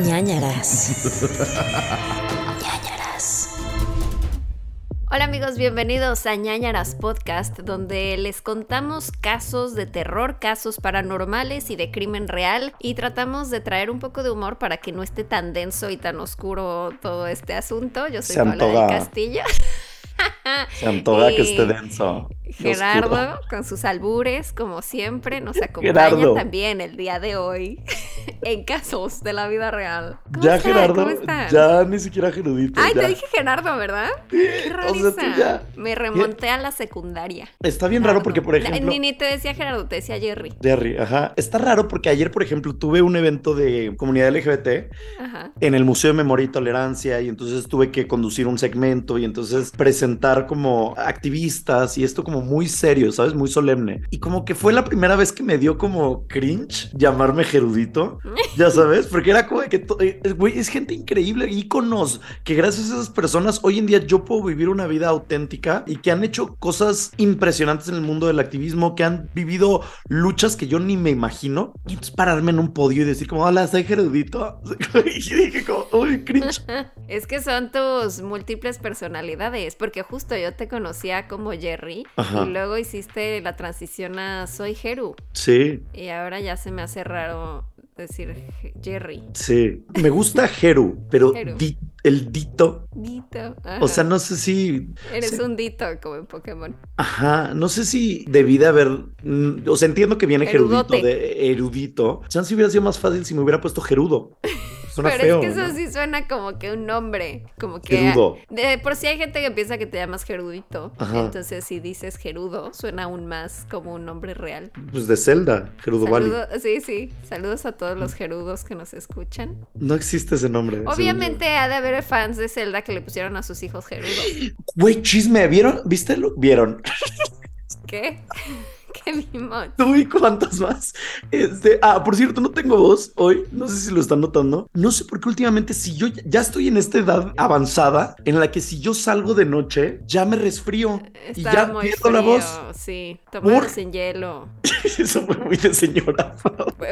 ñañaras. ñañaras. Hola amigos, bienvenidos a ñañaras podcast, donde les contamos casos de terror, casos paranormales y de crimen real, y tratamos de traer un poco de humor para que no esté tan denso y tan oscuro todo este asunto. Yo soy Paula del. Castillo. Se antoja que Y esté denso. Gerardo, oscuro. con sus albures, como siempre, nos acompaña Gerardo. también el día de hoy en casos de la vida real. ¿Cómo Ya, está? Gerardo. ¿Cómo estás? Ya ni siquiera Gerudito. Ay, ya. te dije Gerardo, ¿verdad? Qué o sea, ya. Me remonté a la secundaria. Está bien raro porque, por ejemplo. Ni, ni te decía Gerardo, te decía Jerry. Jerry, ajá. Está raro porque ayer, por ejemplo, tuve un evento de comunidad LGBT Ajá. en el Museo de Memoria y Tolerancia y entonces tuve que conducir un segmento y entonces presentar como activistas y esto como muy serio, ¿sabes? Muy solemne. Y como que fue la primera vez que me dio como cringe llamarme Gerudito, ya sabes, porque era como de que, eh, güey, es gente increíble, íconos, que gracias a esas personas hoy en día yo puedo vivir una vida auténtica y que han hecho cosas impresionantes en el mundo del activismo, que han vivido luchas que yo ni me imagino. Y entonces pararme en un podio y decir como, hola, soy Gerudito. y dije como, uy, cringe. Es que son tus múltiples personalidades, porque justo yo te conocía como Jerry Ajá. y luego hiciste la transición a soy Jeru Sí, y ahora ya se me hace raro decir Je- Jerry. sí. Me gusta Geru, pero Jeru. di- el dito, Dito. o sea, no sé si Eres un Dito como en Pokémon. Ajá, no sé si debí de haber, mm, o sea, entiendo que viene gerudito Erudote. de erudito. Chance hubiera sido más fácil si me hubiera puesto gerudo. Suena Pero feo. es que eso sí suena como que un nombre, como que Gerudo. de por sí hay gente que piensa que te llamas Gerudito, Ajá. entonces si dices Gerudo suena aún más como un nombre real. Pues de Zelda, Gerudo Valley. Saludo- sí, sí, saludos a todos los Gerudos que nos escuchan. No existe ese nombre. Obviamente ha de haber fans de Zelda que le pusieron a sus hijos Gerudo. Güey, chisme, ¿vieron? ¿Viste? lo- ¿Vieron? ¿Qué? ¿Qué vimos? Tú y cuántos más. Este, ah, por cierto, no tengo voz hoy. No sé si lo están notando. No sé por qué últimamente, si yo ya- estoy en esta edad avanzada en la que si yo salgo de noche, ya me resfrío y ya muy pierdo la voz. Sí, tómalo ¿Por? sin hielo. Eso fue muy de señora.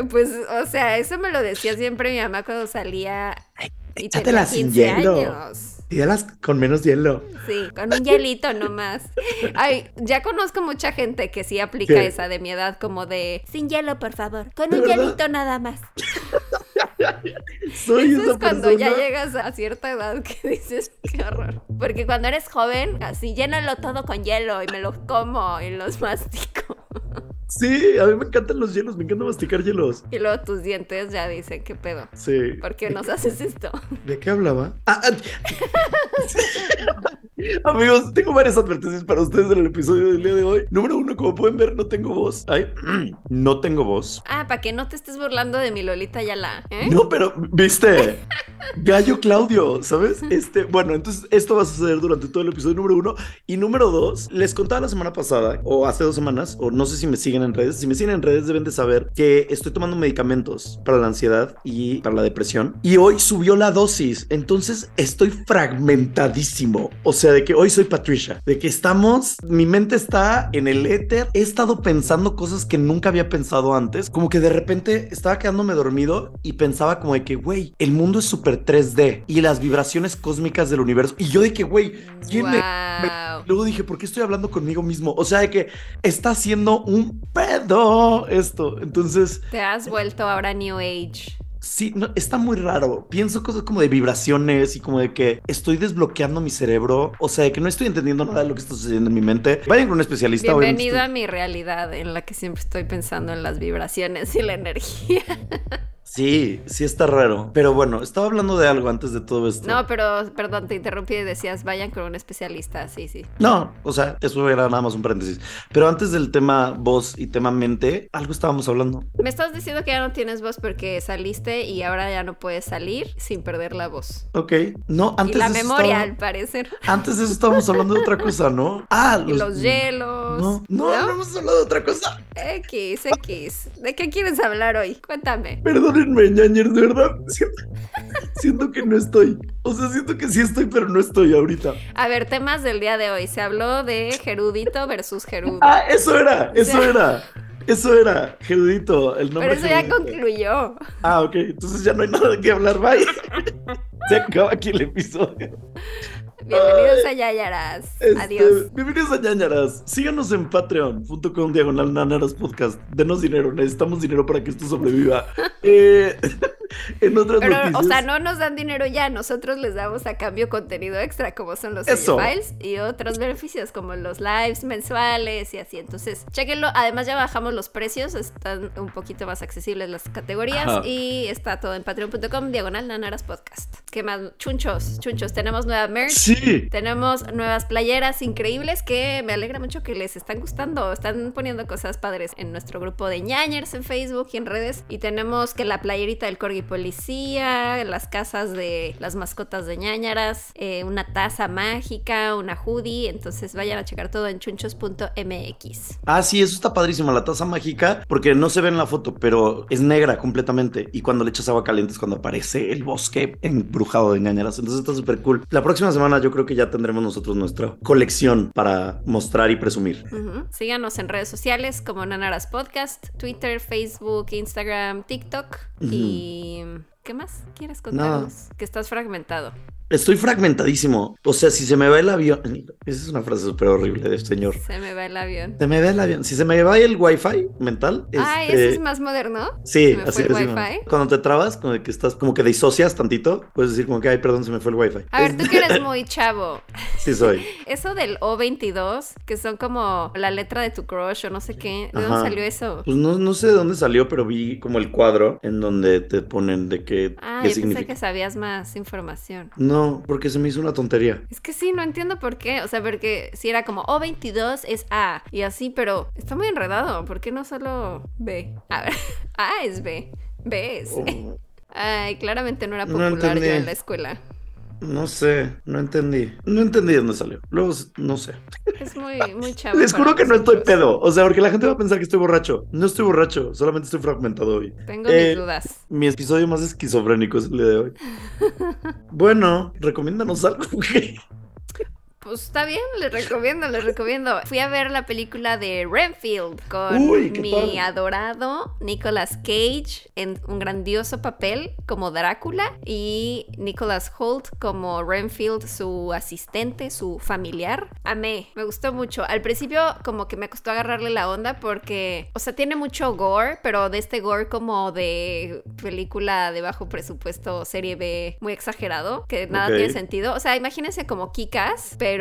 Pues, o sea, eso me lo decía siempre mi mamá cuando salía y tenía sin 15 hielo. años. Y las con menos hielo. Sí, con un hielito nomás. Ay, ya conozco mucha gente que sí aplica esa de mi edad, como de sin hielo, por favor, con ¿De un verdad? hielito nada más. Soy Eso esa es cuando persona. ya llegas a cierta edad que dices, qué horror. Porque cuando eres joven, así llénalo todo con hielo y me lo como y los mastico. Sí, a mí me encantan los hielos, me encanta masticar hielos. Y luego tus dientes ya dicen, ¿qué pedo? Sí. ¿Por qué nos haces esto? ¿De qué hablaba? Ah, ah. Amigos, tengo varias advertencias para ustedes en el episodio del día de hoy. Número uno, como pueden ver, no tengo voz. Ay, no tengo voz. Ah, para que no te estés burlando de mi Lolita Yala, ¿eh? No, pero, viste, Gallo Claudio, ¿sabes? Este, bueno, entonces esto va a suceder durante todo el episodio número uno. Y número dos, les contaba la semana pasada, o hace dos semanas, o no sé si me siguen en redes. Si me siguen en redes, deben de saber que estoy tomando medicamentos para la ansiedad y para la depresión. Y hoy subió la dosis. Entonces estoy fragmentadísimo. O sea, de que hoy soy Patricia, de que estamos, mi mente está en el éter. He estado pensando cosas que nunca había pensado antes. Como que de repente estaba quedándome dormido y pensaba como de que, güey, el mundo es súper 3D y las vibraciones cósmicas del universo. Y yo de que, güey, ¿quién me-. Luego dije, ¿por qué estoy hablando conmigo mismo? O sea, de que está haciendo un pedo esto. Entonces, Te has vuelto ahora New Age. Sí, no, está muy raro. Pienso cosas como de vibraciones y como de que estoy desbloqueando mi cerebro. O sea, de que no estoy entendiendo nada de lo que está sucediendo en mi mente. Vayan con un especialista. obviamente Bienvenido a mi realidad en la que siempre estoy pensando en las vibraciones y la energía. Sí, sí está raro. Pero bueno, estaba hablando de algo antes de todo esto. No, pero perdón, te interrumpí y decías, vayan con un especialista. Sí, sí. No, o sea, eso era nada más un paréntesis. Pero antes del tema voz y tema mente, algo estábamos hablando. Me estás diciendo que ya no tienes voz porque saliste y ahora ya no puedes salir sin perder la voz. Ok. No, antes y la de eso memoria, estaba- al parecer. Antes de eso estábamos hablando de otra cosa, ¿no? Ah, Y los hielos. No, no, no hemos hablado de otra cosa. X, X. ¿De qué quieres hablar hoy? Cuéntame. Perdónenme, de verdad. Siento, siento que no estoy. O sea, siento que sí estoy, pero no estoy ahorita. A ver, temas del día de hoy. Se habló de Gerudito versus Gerudo. Ah, eso era, eso Sí. era. Eso era, Gerudito, el nombre. Pero eso ya Gerudito. concluyó. Ah, ok. Entonces ya no hay nada de qué hablar. Bye. Se acaba aquí el episodio. Bienvenidos a Yayaras. Este, Adiós. Bienvenidos a ñañaras. Síganos en patreon.com diagonal Ñañaras podcast. Denos dinero. Necesitamos dinero para que esto sobreviva. Eh, en otras Pero, noticias. o sea, no nos dan dinero ya, nosotros les damos a cambio contenido extra, como son los files y otros beneficios, como los lives mensuales y así. Entonces, chequenlo. Además, ya bajamos los precios, están un poquito más accesibles las categorías Ajá. y está todo en patreon.com diagonal Nanaras Podcast. ¿Qué más? Chunchos, chunchos. Tenemos nueva merch. Sí. Tenemos nuevas playeras increíbles que me alegra mucho que les están gustando. Están poniendo cosas padres en nuestro grupo de ñañers en Facebook y en redes. Y tenemos que la playerita del Corgi Policía, las casas de las mascotas de ñañaras, eh, una taza mágica, una hoodie. Entonces vayan a checar todo en chunchos.mx. Ah, sí, eso está padrísimo. La taza mágica, porque no se ve en la foto, pero es negra completamente. Y cuando le echas agua caliente es cuando aparece el bosque embrujado de ñañaras. Entonces está súper cool. La próxima semana yo creo que ya tendremos nosotros nuestra colección para mostrar y presumir. Síganos en redes sociales como Nanaras Podcast, Twitter, Facebook, Instagram, TikTok. Y. ¿Qué más quieres contarnos? Que estás fragmentado. Estoy fragmentadísimo. O sea, si se me va el avión. Esa es una frase súper horrible de este señor. Se me va el avión. Se me va el avión. Si se me va el wifi mental. Ay, este, ese es más moderno. Sí, así es. Cuando te trabas, como que estás como que disocias tantito, puedes decir como que, ay, perdón, se me fue el wifi. A ver, tú que eres muy chavo. Sí soy. Eso del O22, que son como la letra de tu crush o no sé qué. ¿De Ajá. dónde salió eso? Pues no, no sé de dónde salió, pero vi como el cuadro en donde te ponen de qué, Ah, qué yo pensé que sabías más información. No, porque se me hizo una tontería. Es que sí, no entiendo por qué. O sea, porque si era como O22 es A y así, pero está muy enredado. ¿Por qué no solo B? A ver, A es B. B es. Oh, Ay, claramente no era No popular yo entendí. en la escuela. No sé, no entendí. No entendí de dónde salió. Luego, no sé. Es muy, muy chavo. Les juro que no estoy pedo. O sea, porque la gente va a pensar que estoy borracho. No estoy borracho, solamente estoy fragmentado hoy. Tengo Eh, mis dudas. Mi episodio más esquizofrénico es el día de hoy. bueno, recomiéndanos algo. Pues está bien, les recomiendo, les recomiendo. Fui a ver la película de Renfield con Uy, mi padre. adorado Nicolas Cage en un grandioso papel como Drácula y Nicolas Holt como Renfield, su asistente, su familiar. Amé, me gustó mucho. Al principio como que me costó agarrarle la onda porque, o sea, tiene mucho gore, pero de este gore como de película de bajo presupuesto, serie B, muy exagerado, que nada Ok. tiene sentido. O sea, imagínense como Kikas, pero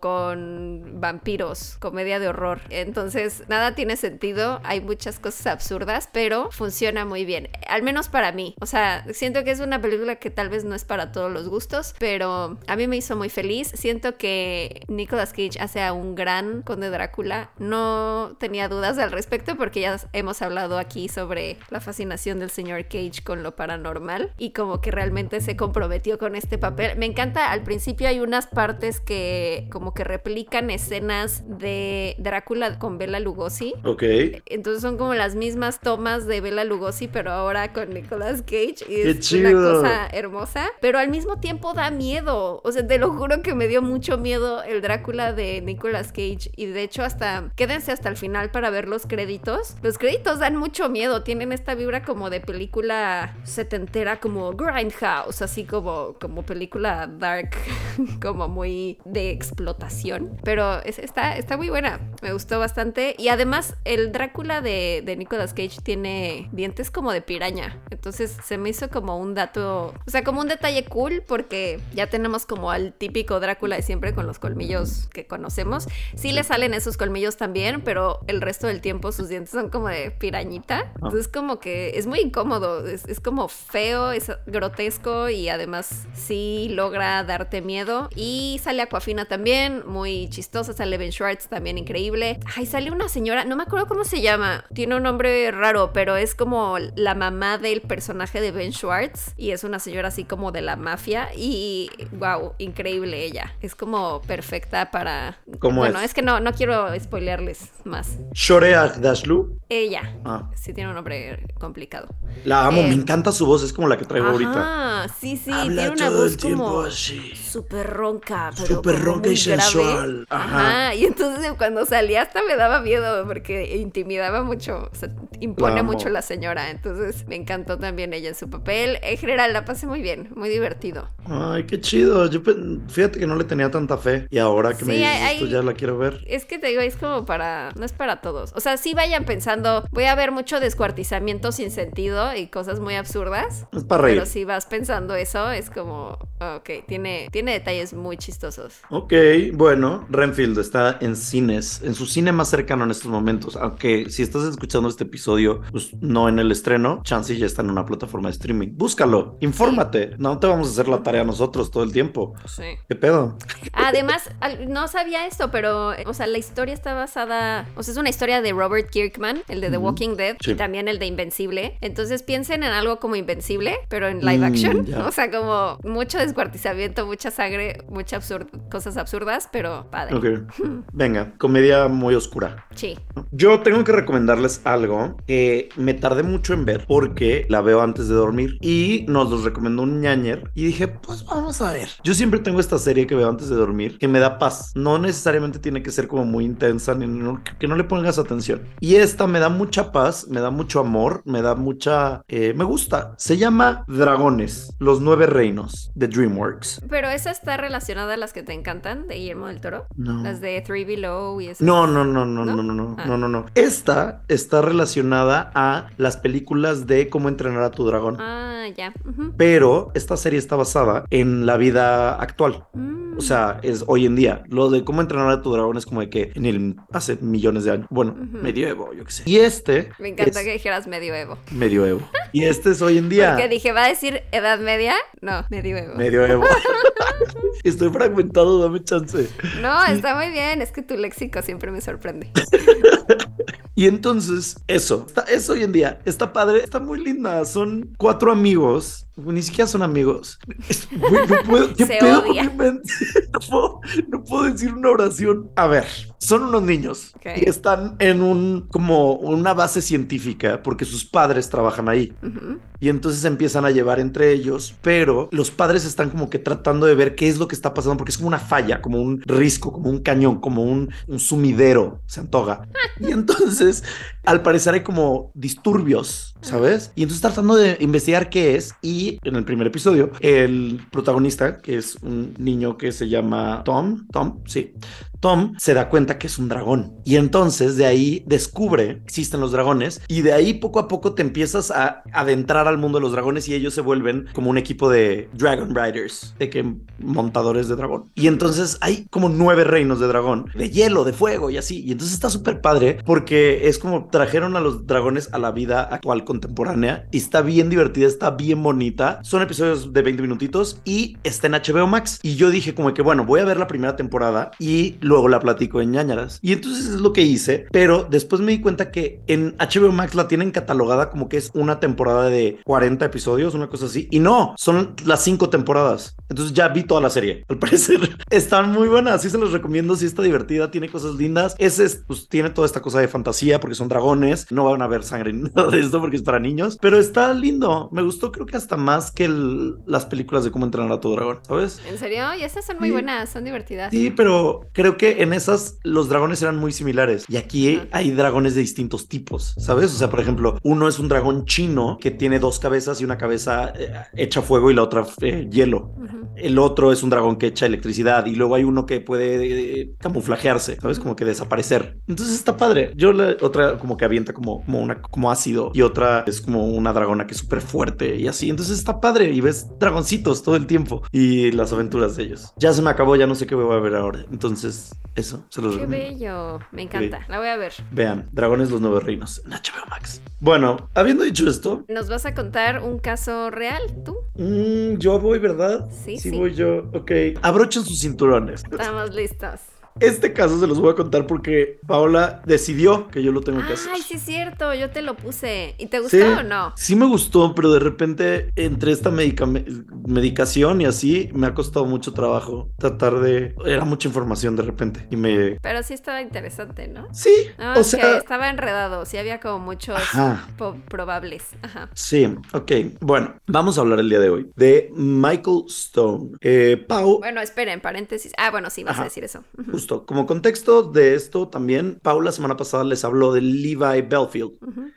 con vampiros, comedia de horror. Entonces, nada tiene sentido. Hay muchas cosas absurdas, pero funciona muy bien. Al menos para mí. O sea, siento que es una película que tal vez no es para todos los gustos, pero a mí me hizo muy feliz. Siento que Nicolas Cage hace a un gran conde Drácula. No tenía dudas al respecto porque ya hemos hablado aquí sobre la fascinación del señor Cage con lo paranormal y como que realmente se comprometió con este papel. Me encanta, al principio hay unas partes que como que replican escenas de Drácula con Bela Lugosi. ok. Entonces son como las mismas tomas de Bela Lugosi, pero ahora con Nicolas Cage. Y ¡Qué es una chido! cosa hermosa. Pero al mismo tiempo da miedo. O sea, te lo juro que me dio mucho miedo el Drácula de Nicolas Cage. Y de hecho, hasta quédense hasta el final para ver los créditos. Los créditos dan mucho miedo. Tienen esta vibra como de película setentera, como Grindhouse, así como, como película dark, como muy de explotación. Pero es- está, está muy buena. Me gustó bastante. Y además, el Drácula de, de Nicolas Cage tiene dientes como de piraña. Entonces se me hizo como un dato, o sea, como un detalle cool porque ya tenemos como al típico Drácula de siempre con los colmillos que conocemos. Sí le salen esos colmillos también, pero el resto del tiempo sus dientes son como de pirañita. Entonces como que es muy incómodo, es, es como feo, es grotesco y además sí logra darte miedo. Y sale Aquafina también, muy chistosa, sale Ben Schwartz también increíble. Ay, sale una señora, no me acuerdo cómo se llama, tiene un nombre raro, pero es como la mamá del personaje de Ben Schwartz y es una señora así como de la mafia y wow, increíble ella. Es como perfecta para... ¿Cómo bueno, es? es? que no, no quiero spoilearles más. Shore Agdashlu. Ella. Ah, Sí tiene un nombre complicado. la amo, Eh, me encanta su voz, es como la que traigo ahorita. Ah, sí, sí, Habla tiene una todo voz el tiempo como así. súper ronca, pero Súper ronca y sensual. Ajá. Ajá. y entonces cuando salía hasta me daba miedo porque intimidaba mucho, o sea, impone La mucho la señora, entonces me encantó también ella en su papel. En general la pasé muy bien, muy divertido. Ay, qué chido. Yo fíjate que no le tenía tanta fe y ahora que me dices hay- esto ya la quiero ver. Es que te digo, es como para, no es para todos. O sea, sí vayan pensando, voy a ver mucho descuartizamiento sin sentido y cosas muy absurdas. Es para reír. Pero si vas pensando eso, es como, ok, tiene, tiene detalles muy chistosos. Ok, bueno, Renfield está en cines, en su cine más cercano en estos momentos. Aunque si estás escuchando este episodio, pues no en el estreno, chance ya está en una plataforma de streaming. Búscalo, infórmate. No te vamos a hacer la tarea nosotros todo el tiempo. Sí. ¿Qué pedo? Además, no sabía esto, pero, o sea, la historia está basada, o sea, es una historia de Robert Kirkman, el de The. Walking Dead, Sí. y también el de Invencible. Entonces piensen en algo como Invencible, pero en live Mm, action. O sea, como mucho descuartizamiento, mucha sangre, muchas cosas absurdas, pero padre. Ok. Venga, comedia muy oscura. Sí. Yo tengo que recomendarles algo que me tardé mucho en ver porque la veo antes de dormir y nos los recomendó un ñañer y dije, pues vamos a ver. Yo siempre tengo esta serie que veo antes de dormir que me da paz. No necesariamente tiene que ser como muy intensa ni no- que no le pongas atención. Y esta me da mucha paz, me da mucho amor, me da mucha... eh, me gusta. Se llama Dragones, los nueve reinos de DreamWorks. Pero esa está relacionada a las que te encantan de Guillermo del Toro. No. Las de Three Below y eso. No, no, no, no, ¿No? no, no, no, Ah. no, no, no. Esta está relacionada a las películas de cómo entrenar a tu dragón. Ah, ya. Pero esta serie está basada en la vida actual. Mm. O sea, es hoy en día. Lo de cómo entrenar a tu dragón es como de que en el hace millones de años. Bueno, Ujú. medioevo, yo qué sé. Y este Me encanta es que dijeras medioevo. medioevo. Y este es hoy en día. Porque dije, ¿va a decir edad media? No, medioevo. Medioevo. Estoy fragmentado, dame chance. No, está muy bien. Es que tu léxico siempre me sorprende. Y entonces, eso, está, es hoy en día, está padre, está muy linda. Son cuatro amigos, ni siquiera son amigos. Es- güey, no puedo, ¿qué Se pedo con odia. mi mente? No puedo, no puedo decir una oración. A ver, son unos niños Ok. y están en un, como una base científica porque sus padres trabajan ahí. Y entonces empiezan a llevar entre ellos, pero los padres están como que tratando de ver qué es lo que está pasando, porque es como una falla, como un risco, como un cañón, como un, un sumidero, se antoja. Y entonces, al parecer hay como disturbios, ¿sabes? Y entonces tratando de investigar qué es, y en el primer episodio, el protagonista, que es un niño que se llama Tom, Tom, sí. Tom se da cuenta que es un dragón y entonces de ahí descubre que existen los dragones y de ahí poco a poco te empiezas a adentrar al mundo de los dragones y ellos se vuelven como un equipo de Dragon Riders, de que montadores de dragón. Y entonces hay como nueve reinos de dragón, de hielo, de fuego y así. Y entonces está súper padre porque es como trajeron a los dragones a la vida actual contemporánea y está bien divertida, está bien bonita. Son episodios de 20 minutitos y está en HBO Max. Y yo dije como que bueno, voy a ver la primera temporada y luego la platico en ñañaras. Y entonces es lo que hice, pero después me di cuenta que en HBO Max la tienen catalogada como que es una temporada de 40 episodios, una cosa así. Y no, son las cinco temporadas. Entonces ya vi toda la serie. Al parecer están muy buenas. Sí se los recomiendo. Sí está divertida, tiene cosas lindas. Ese es, pues tiene toda esta cosa de fantasía porque son dragones. No van a ver sangre ni nada de esto porque es para niños. Pero está lindo. Me gustó creo que hasta más que el- las películas de cómo entrenar a tu dragón, ¿sabes? ¿En serio? Y estas son muy Sí. buenas, son divertidas. Sí, pero creo que en esas los dragones eran muy similares y aquí hay dragones de distintos tipos, ¿sabes? O sea, por ejemplo, uno es un dragón chino que tiene dos cabezas y una cabeza eh, hecha fuego y la otra eh, hielo. El otro es un dragón que echa electricidad y luego hay uno que puede eh, camuflajearse, ¿sabes? Como que desaparecer. Entonces está padre. Yo la otra como que avienta como, como una como ácido y otra es como una dragona que es súper fuerte y así. Entonces está padre y ves dragoncitos todo el tiempo y las aventuras de ellos. Ya se me acabó, ya no sé qué voy a ver ahora. Entonces, eso, se los Qué recomiendo. bello. Me encanta. La voy a ver. Vean, Dragones los Nuevos Reinos en HBO Max. Bueno, habiendo dicho esto, ¿Nos vas a contar un caso real, tú? mm, yo voy, ¿verdad? Sí, Sí, sí. voy yo. Ok. Abrochen sus cinturones. Estamos listos. Este caso se los voy a contar porque Paola decidió que yo lo tengo que hacer. Ay, sí es cierto, yo te lo puse. ¿Y te gustó Sí, o no? sí me gustó, pero de repente entre esta medica- medicación y así me ha costado mucho trabajo tratar de... Era mucha información de repente y me... Pero sí estaba interesante, ¿no? Sí, No, o es que sea... estaba enredado, sí había como muchos Ajá. probables. Ajá. Sí, ok. Bueno, vamos a hablar el día de hoy de Michael Stone. Eh, Pau, Bueno, esperen, paréntesis. Ah, bueno, sí, vas Ajá. a decir eso. Justo como contexto de esto también, Pau la semana pasada les habló de Levi Belfield,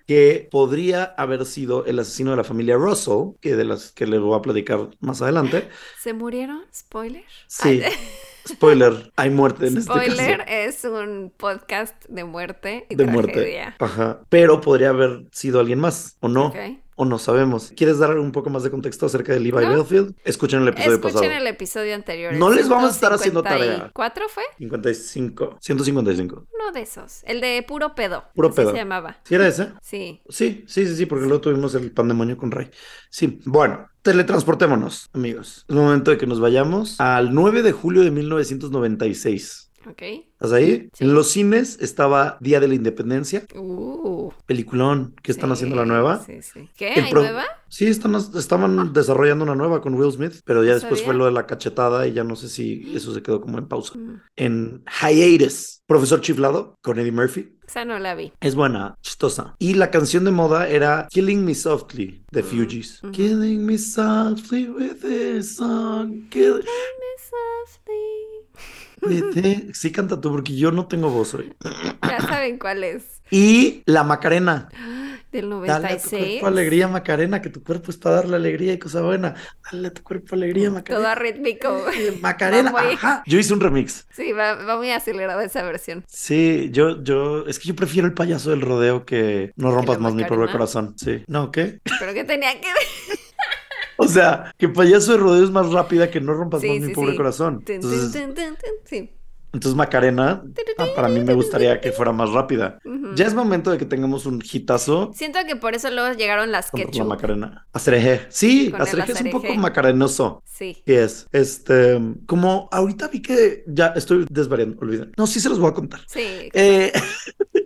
que podría haber sido el asesino de la familia Russell, que de las que les voy a platicar más adelante. ¿Se murieron? ¿Spoiler? Sí, spoiler, hay muerte en Spoiler este es un podcast de muerte y caso. De muerte. tragedia. Ajá. Pero podría haber sido alguien más, ¿o no? Ok. O no sabemos. ¿Quieres dar un poco más de contexto acerca de Levi No. Belfield? Escuchen el episodio Escuchen pasado. el episodio anterior. No les vamos a estar haciendo 154 fue? 55. 155. Uno de esos. El de puro pedo. Puro pedo. se llamaba. ¿Sí era ese? Sí. Sí, sí, sí, sí, porque luego tuvimos el pandemonio con Ray. Sí, bueno, teletransportémonos, amigos. Es momento de que nos vayamos al 9 de julio de 1996. Ok. ¿Estás ahí? Sí. En los cines estaba Día de la Independencia, Uh. peliculón que están sí, haciendo la nueva. Sí, sí. ¿Qué? El ¿Hay pro- nueva? Sí, están, estaban desarrollando una nueva con Will Smith, pero ya No después sabía. fue lo de la cachetada y ya no sé si eso se quedó como en pausa. Mm. En Hiatus, Profesor Chiflado con Eddie Murphy. Esa no la vi. Es buena, chistosa. Y la canción de moda era Killing Me Softly de Mm, Fugees. Killing me softly with this song. kill- with this- Sí, canta tú, porque yo no tengo voz hoy. Ya saben cuál es. Y la Macarena. Del Dale a tu 96. cuerpo alegría, Macarena, que tu cuerpo es para darle alegría y cosa buena. Dale a tu cuerpo alegría, Todo Macarena. arrítmico. Eh, Macarena, muy- ajá. Yo hice un remix. Sí, va, va muy acelerada esa versión. Sí, yo, yo, es que yo prefiero el payaso del rodeo que no rompas más mi pobre corazón. Sí. No, ¿qué? Pero que tenía que ver. O sea, que payaso de rodeo es más rápida que no rompas Sí, más mi pobre sí. corazón. Entonces, entonces Macarena, ah, para mí me gustaría que fuera más rápida. Ya es momento de que tengamos un hitazo Siento que por eso luego llegaron las con la ketchup. Macarena. Acereje. Sí, Acereje es un poco macarenoso. Sí. Sí es. Este, como ahorita vi que ya estoy desvariando, olviden. No, sí se los voy a contar. Sí. Eh,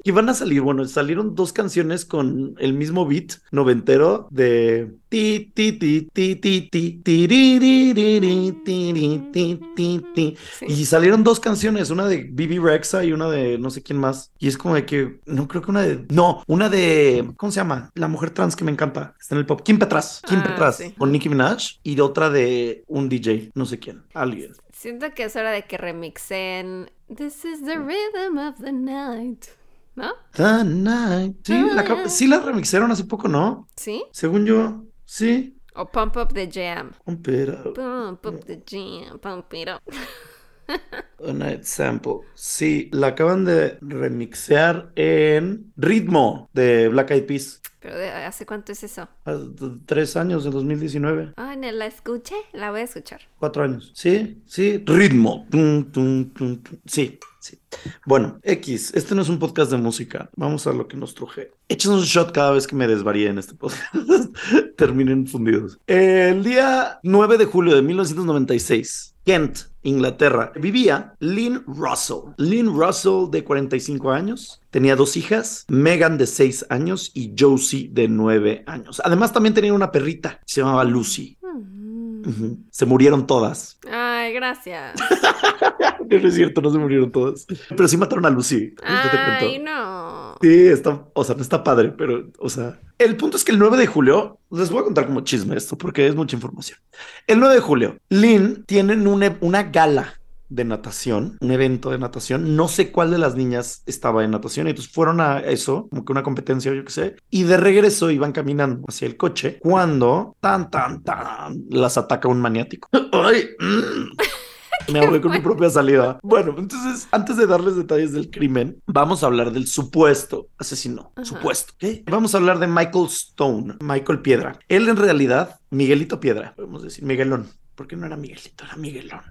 que van a salir, bueno, salieron dos canciones con el mismo beat noventero de ti ti ti ti ti ti tiririri, tiri, ti, ti, ti. sí. Y salieron dos canciones, una de Bibi Rexa y una de no sé quién más. Y es como de que, no creo que una de, no, una de, ¿cómo se llama? La mujer trans que me encanta, está en el pop. Kim Petras, Kim Ah, Petras, sí. con Nicki Minaj. Y otra de un DJ, no sé quién, alguien. Siento que es hora de que remixen This is the rhythm of the night. ¿No? The night. Sí, la, acab- sí la remixaron hace poco, ¿no? ¿Sí? Según yo, sí. O Pump Up the Jam. Pero, Pump Up the Jam. Pump it up. a night sample. Sí, la acaban de remixear en Ritmo de Black Eyed Peas. Pero ¿de ¿hace cuánto es eso? Hace Tres años, en 2019. Ay, no la escuché. La voy a escuchar. Cuatro años. Sí, sí. Ritmo. Tum, tum, tum, tum. Sí, sí. Bueno, X, este no es un podcast de música. Vamos a lo que nos truje. Echen un shot cada vez que me desvaríe en este podcast. Terminen fundidos. El día 9 de julio de 1996, Kent, Inglaterra, vivía Lynn Russell. Lynn Russell, de 45 años, tenía dos hijas, Megan, de 6 años, y Josie, de 9 años. Además, también tenía una perrita, se llamaba Lucy. Mm. Se murieron todas. Ay, gracias. No es cierto, no se murieron todas. Pero sí mataron a Lucy. Te Ay, no. Sí, está, o sea, no está padre, pero, o sea, el punto es que el 9 de julio, les voy a contar como chisme esto, porque es mucha información. El 9 de julio, Lynn tienen una, una gala de natación, un evento de natación. No sé cuál de las niñas estaba en natación, y entonces fueron a eso, como que una competencia, yo qué sé, y de regreso iban caminando hacia el coche cuando tan, tan, tan las ataca un maniático. Ay, mm. Me ahogué con mi propia salida. Bueno, entonces, antes de darles detalles del crimen, vamos a hablar del supuesto asesino. Ajá. Supuesto. Vamos a hablar de Michael Stone, Michael Piedra. Él en realidad, Miguelito Piedra, podemos decir, Miguelón. Porque no era Miguelito, era Miguelón.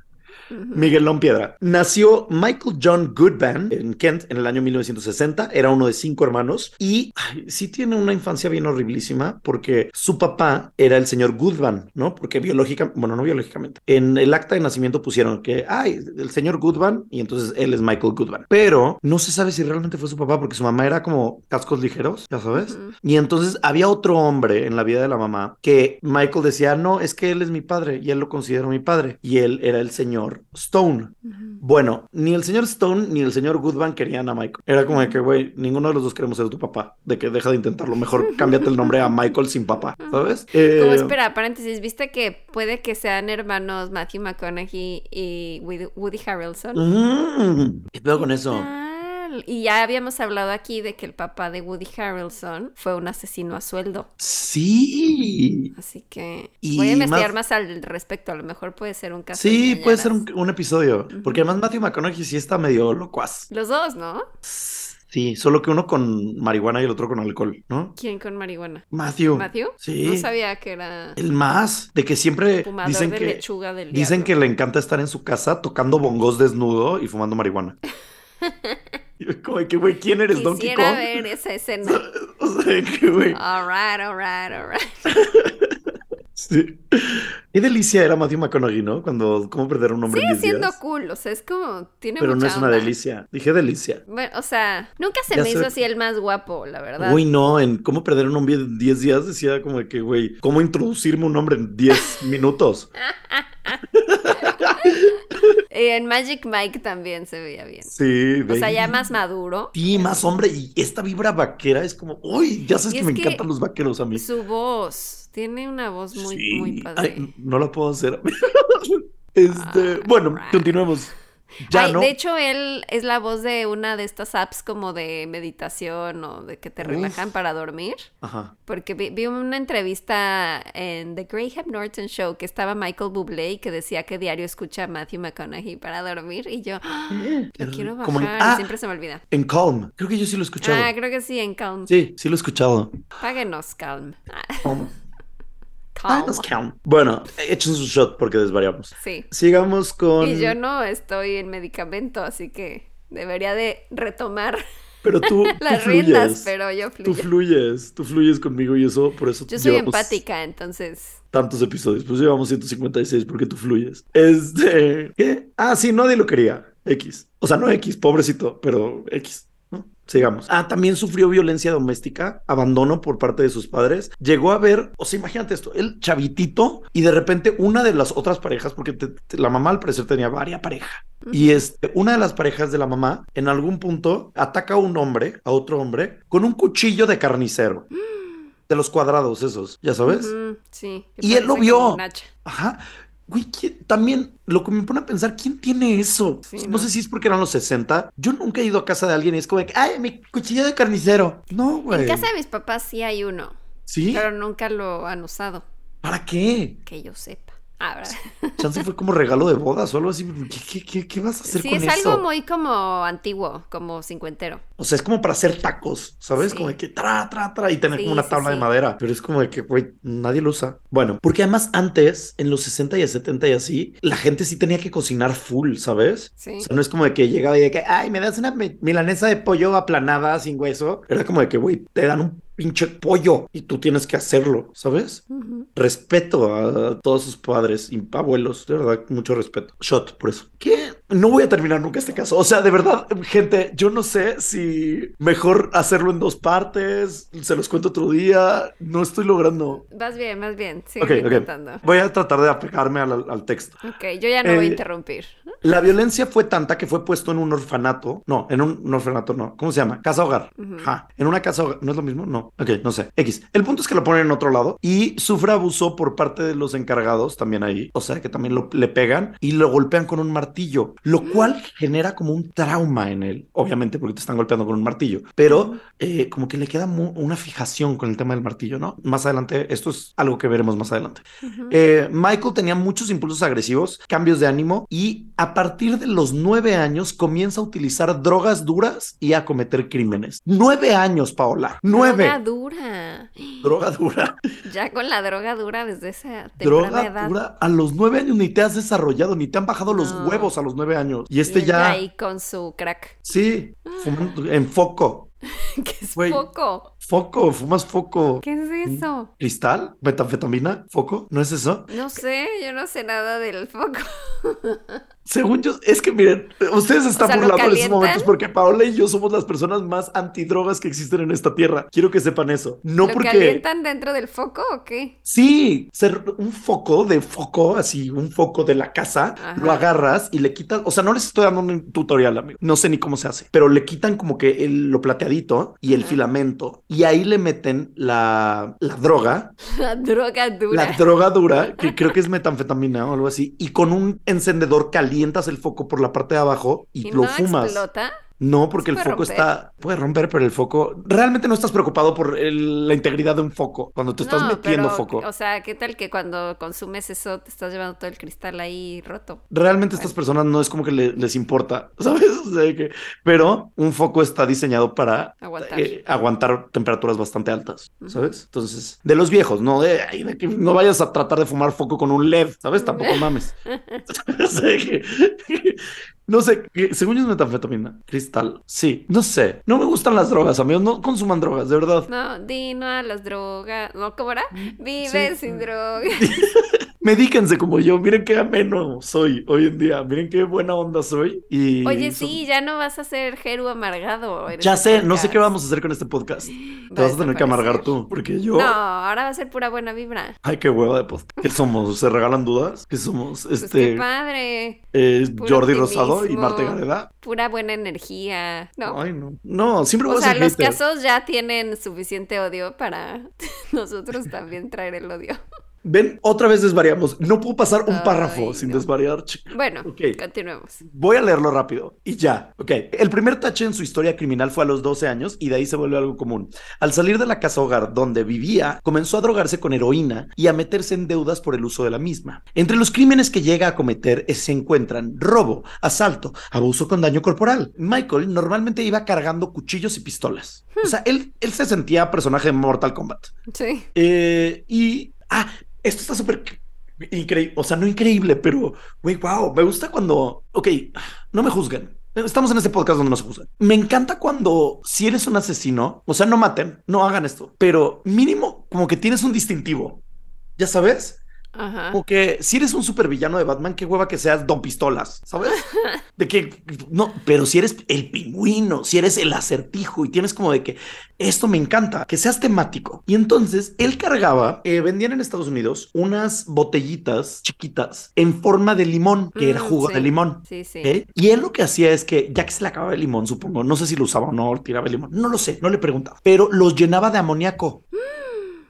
Miguelón Piedra. Nació Michael John Goodman en Kent en el año 1960. Era uno de cinco hermanos y ay, sí tiene una infancia bien horriblísima porque su papá era el señor Goodman, ¿no? Porque biológicamente, bueno, no biológicamente, en el acta de nacimiento pusieron que, ay, el señor Goodman y entonces él es Michael Goodman. Pero no se sabe si realmente fue su papá porque su mamá era como cascos ligeros, ya sabes. Y entonces había otro hombre en la vida de la mamá que Michael decía, no, es que él es mi padre y él lo considero mi padre. Y él era el señor Stone. Bueno, ni el señor Stone ni el señor Goodman querían a Michael. Era como de que, güey, ninguno de los dos queremos ser tu papá. De que deja de intentarlo. Mejor cámbiate el nombre a Michael sin papá, ¿sabes? Como Eh, espera, paréntesis, ¿viste que puede que sean hermanos Matthew McConaughey y Woody- Woody Harrelson? mm, ¿Qué pedo con eso? Y ya habíamos hablado aquí de que el papá de Woody Harrelson fue un asesino a sueldo. Sí. Así que Y voy a investigar más- más... al respecto. A lo mejor puede ser un caso. Sí, de puede ser un, un episodio. Porque además Matthew McConaughey sí está medio locuaz. Los dos, ¿no? Sí, solo que uno con marihuana y el otro con alcohol, ¿no? ¿Quién con marihuana? Matthew. ¿Matthew? Sí. No sabía que era El más, de que siempre fumador dicen de que lechuga del dicen diablo. que le encanta estar en su casa tocando bongos desnudo y fumando marihuana. Yo Como que, güey, ¿quién eres Donkey Quisiera Kong? ver esa escena. O sea, que, güey, Alright, alright, alright. sí. Qué delicia era Matthew McConaughey, ¿no? Cuando, ¿cómo perder a un hombre Sigue 10 siendo días? cool, o sea, es como, tiene Pero no es una onda. delicia. Dije delicia. Bueno, o sea, nunca se Ya me sé. hizo así el más guapo, la verdad. Uy, no, en cómo perder a un hombre en 10 días decía como que, güey, ¿cómo introducirme un hombre en 10 minutos? Y en Magic Mike también se veía bien. Sí, O sea, ya más maduro. Sí, más hombre. Y esta vibra vaquera es como, uy, ya sabes Y que me que encantan los vaqueros a mí. Su voz, tiene una voz muy, Sí. muy padre. Ay, no la puedo hacer. este, bueno, Alright. continuemos. Ya, Ay, ¿no? De hecho, él es la voz de una de estas apps como de meditación o de que te Uf. relajan para dormir. Ajá. Porque vi, vi una entrevista en The Graham Norton Show que estaba Michael Bublé y que decía que diario escucha a Matthew McConaughey para dormir. Y yo, ¡ah! lo quiero bajar. Como en- ah, siempre se me olvida. en Calm. Creo que yo sí lo he escuchado. Ah, creo que sí, en Calm. Sí, sí lo he escuchado. Páguenos, Calm. Ah, Calm. Ah, Calm. Bueno, echen su shot porque desvariamos. Sí. Sigamos con. Y yo no estoy en medicamento, así que debería de retomar Pero tú, las tú riendas, pero yo Tú fluyo. fluyes, tú fluyes conmigo y eso, por eso Yo soy empática, entonces. tantos episodios. Pues llevamos 156 porque tú fluyes. Este, ¿qué? Ah, sí, nadie lo quería. X. O sea, no X, pobrecito, pero X. Sigamos. Ah, también sufrió violencia doméstica, abandono por parte de sus padres. Llegó a ver, o sea, imagínate esto, el chavitito y de repente una de las otras parejas, porque te- te- la mamá al parecer tenía varias parejas. Y este, una de las parejas de la mamá, en algún punto, ataca a un hombre, a otro hombre, con un cuchillo de carnicero. De los cuadrados esos, ya sabes. Sí. Y él lo vio. Ajá. Güey, ¿quién- también lo que me pone a pensar, ¿quién tiene eso? Sí, no, ¿no? sé si es porque eran los 60. Yo nunca he ido a casa de alguien y es como de, que, ay, mi cuchillo de carnicero. No, güey. En casa de mis papás sí hay uno, ¿Sí? pero nunca lo han usado, ¿Para qué? que yo sepa. Ah, ¿verdad? Chance fue como regalo de boda, solo así. ¿Qué, qué, qué- qué vas a hacer Sí, con es eso? algo muy como antiguo, como cincuentero. O sea, es como para hacer tacos, ¿sabes? Sí. Como de que tra, tra, tra y tener Sí, como una sí, tabla de sí. madera. Pero es como de que, güey, nadie lo usa. Bueno, porque además antes, en los 60 y 70 y así, la gente sí tenía que cocinar full, ¿sabes? Sí. O sea, no es como de que llegaba y de que, ay, me das una mi- milanesa de pollo aplanada sin hueso. Era como de que, güey, te dan un pinche pollo y tú tienes que hacerlo, ¿sabes? Respeto a todos sus padres y abuelos, de verdad, mucho respeto. Shot, por eso. ¿Qué? No voy a terminar nunca este caso. O sea, de verdad, gente, yo no sé si mejor hacerlo en dos partes, se los cuento otro día, no estoy logrando. Vas bien, vas bien. Sigue Ok, ok. intentando. Voy a tratar de apegarme al, al texto. Ok, yo ya no voy a Eh, interrumpir. La violencia fue tanta que fue puesto en un orfanato. No, en un, un orfanato no. ¿Cómo se llama? Casa hogar. Ajá. En una casa hogar. ¿No es lo mismo? No. Ok, no sé. X. El punto es que lo ponen en otro lado y sufre abuso por parte de los encargados también ahí. O sea que también lo, le pegan y lo golpean con un martillo, lo cual genera como un trauma en él. Obviamente porque te están golpeando con un martillo, pero eh, como que le queda una fijación con el tema del martillo, ¿no? Más adelante, esto es algo que veremos más adelante. Eh, Michael tenía muchos impulsos agresivos, cambios de ánimo y a partir de los nueve años comienza a utilizar drogas duras y a cometer crímenes. Nueve años, Paola. Nueve. Droga dura. Droga dura. Ya con la droga dura desde esa temprana Droga edad. dura. A los nueve años ni te has desarrollado, ni te han bajado los huevos a los nueve años. Y este Y ya. Ahí con su crack. Sí, fumando en foco. ¿Qué es poco? Foco, fumas foco. ¿Qué es eso? ¿Cristal? ¿Metanfetamina? ¿Foco? ¿No es eso? No sé, yo no sé nada del foco. Según yo, es que miren, ustedes están sea, ¿lo burlando en estos momentos porque Paola y yo somos las personas más antidrogas que existen en esta tierra. Quiero que sepan eso. No ¿Lo porque. calientan dentro del foco o qué? Sí, ser un foco de foco, así, un foco de la casa, Ajá. lo agarras y le quitas, o sea, no les estoy dando un tutorial, amigo, no sé ni cómo se hace, pero le quitan como que el- lo plateadito y el Ajá. filamento y ahí le meten la, la droga, La droga dura. la droga dura, que creo que es metanfetamina o algo así, y con un encendedor calientas el foco por la parte de abajo y, ¿Y lo no fumas. explota? No, porque ¿Se el foco romper? está, puede romper, pero el foco, realmente no estás preocupado por el- la integridad de un foco cuando te estás No, metiendo pero, foco. O sea, ¿qué tal que cuando consumes eso te estás llevando todo el cristal ahí roto? Realmente estas personas no es como que le- les importa, ¿sabes? O sea, que, pero un foco está diseñado para Aguantar. eh, aguantar temperaturas bastante altas, ¿sabes? Entonces, de los viejos, no de, ay, de que no vayas a tratar de fumar foco con un LED, ¿sabes? Tampoco mames. No sé, según yo es metanfetamina, cristal, sí, no sé, no me gustan las drogas, amigos, no consuman drogas, de verdad. No, di no a las drogas. ¿No? ¿Cómo era? Vive Sí. sin drogas. Medíquense como yo, miren qué ameno soy hoy en día, miren qué buena onda soy y... Oye, sí, ya no vas a ser Jeru amargado. Ya este sé, no sé qué vamos a hacer con este podcast. Te vas a tener que amargar tú, porque yo... No, ahora va a ser pura buena vibra. Ay, qué hueva de podcast. ¿Qué somos? ¿Se regalan dudas? ¿Qué somos? Pues Este... qué padre. eh, Jordi Rosado y. Marte Gareda. Pura buena energía. No. Ay, no. No, siempre o vas sea, a ser los hater. casos ya tienen suficiente odio para nosotros también traer el odio. Ven, otra vez desvariamos. No puedo pasar un Ay, párrafo sin no. desvariar. chica. Bueno, continuemos. Voy a leerlo rápido y ya. Ok. El primer tache en su historia criminal fue a los 12 años y de ahí se vuelve algo común. Al salir de la casa hogar donde vivía, comenzó a drogarse con heroína y a meterse en deudas por el uso de la misma. Entre los crímenes que llega a cometer se encuentran robo, asalto, abuso con daño corporal. Michael normalmente iba cargando cuchillos y pistolas. O sea, él, él se sentía personaje de Mortal Kombat. Sí. Eh, y, ah, esto está súper increíble, o sea, no increíble, pero, güey, wow, me gusta cuando, ok, no me juzguen. Estamos en este podcast donde no se juzgan. Me encanta cuando si eres un asesino, o sea, no maten, no hagan esto, pero mínimo como que tienes un distintivo, ya sabes. Ajá. Como que si eres un supervillano de Batman, qué hueva que seas Don Pistolas, ¿sabes? De que no, pero si eres el pingüino, si eres el acertijo y tienes como de que esto me encanta, que seas temático. Y entonces él cargaba, eh, vendían en Estados Unidos unas botellitas chiquitas en forma de limón, que era Mm, jugo sí. de limón. Sí, sí. ¿ok? Y él lo que hacía es que, ya que se le acababa el limón, supongo, no sé si lo usaba o no, tiraba el limón, no lo sé, no le preguntaba, pero los llenaba de amoníaco.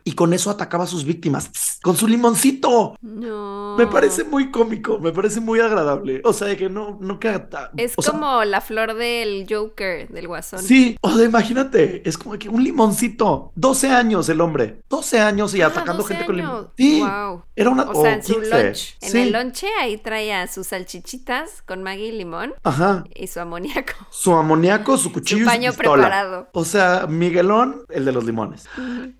Y con eso atacaba a sus víctimas, con su limoncito. No. Me parece muy cómico, me parece muy agradable. O sea, de que no, no queda Es o sea, como la flor del Joker, del guasón. Sí, o sea, imagínate, es como que un limoncito. 12 años el hombre. 12 años y Ah, atacando 12 gente con limón. Sí, Wow. era una. O sea, en su 15. lunch. En Sí. el lonche ahí traía sus salchichitas con Maggie y limón Ajá. y su amoníaco. Su amoníaco, su cuchillo Su y paño su pistola. preparado. O sea, Miguelón, el de los limones.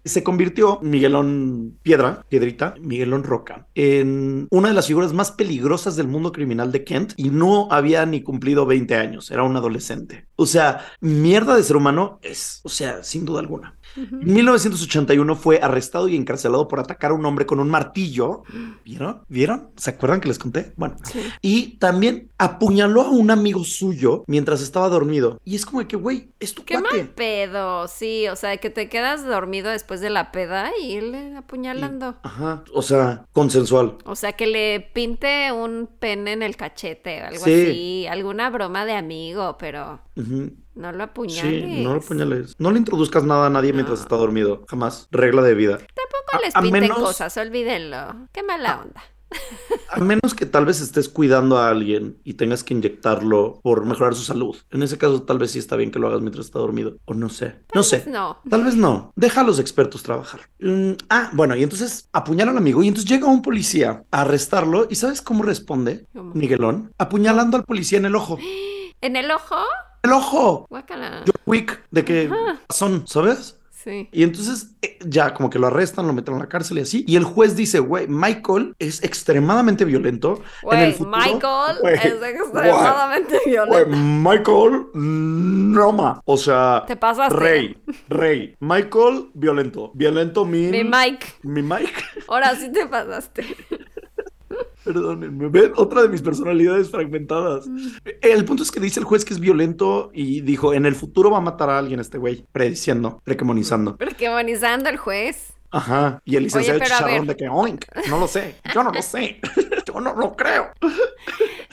Se convirtió Miguelón Piedra, Piedrita, Miguelón Roca, en una de las figuras más peligrosas del mundo criminal de Kent y no había ni cumplido 20 años, era un adolescente. O sea, mierda de ser humano es, o sea, sin duda alguna. Ujú. En 1981 fue arrestado y encarcelado por atacar a un hombre con un martillo. ¿Vieron? ¿Vieron? ¿Se acuerdan que les conté? Bueno, Sí. y también apuñaló a un amigo suyo mientras estaba dormido. Y es como de que, güey, es tu Qué cuate. mal pedo, sí, o sea, que te quedas dormido después de la peda y él apuñalando. Ajá, o sea, consensual. O sea, que le pinte un pene en el cachete o algo Sí. así, alguna broma de amigo, pero Ujú. No lo apuñales. Sí, no lo apuñales. No le introduzcas nada a nadie mientras está dormido. Jamás. Regla de vida. Tampoco A- les pinten menos- cosas, olvídenlo. Qué mala onda. A menos que tal vez estés cuidando a alguien y tengas que inyectarlo por mejorar su salud. En ese caso, tal vez sí está bien que lo hagas mientras está dormido. O no sé. No sé. No. Tal vez no. Deja a los expertos trabajar. Mm, ah, bueno, y entonces apuñala al amigo y entonces llega un policía a arrestarlo y ¿sabes cómo responde ¿Cómo? Miguelón? Apuñalando al policía en el ojo. ¿En el ojo? ¡El ojo! Guácala. John Wick, de que Ajá. son, ¿sabes? Sí. Y entonces eh, ya como que lo arrestan, lo meten a la cárcel y así. Y el juez dice, güey, Michael es extremadamente violento. en el Güey, futuro- Michael es extremadamente güey, violento. Michael, no ma. O sea, Te pasaste. rey, rey. Michael, violento. Violento mi... Mi Mike. Mi Mike. Ahora sí te pasaste. Perdónenme, ven otra de mis personalidades fragmentadas. Mm. El punto es que dice el juez que es violento y dijo, en el futuro va a matar a alguien este güey, prediciendo, premonizando. Premonizando el juez. Ajá. Y el licenciado Chicharrón de que, oink, no lo sé, yo no lo sé, yo no lo creo.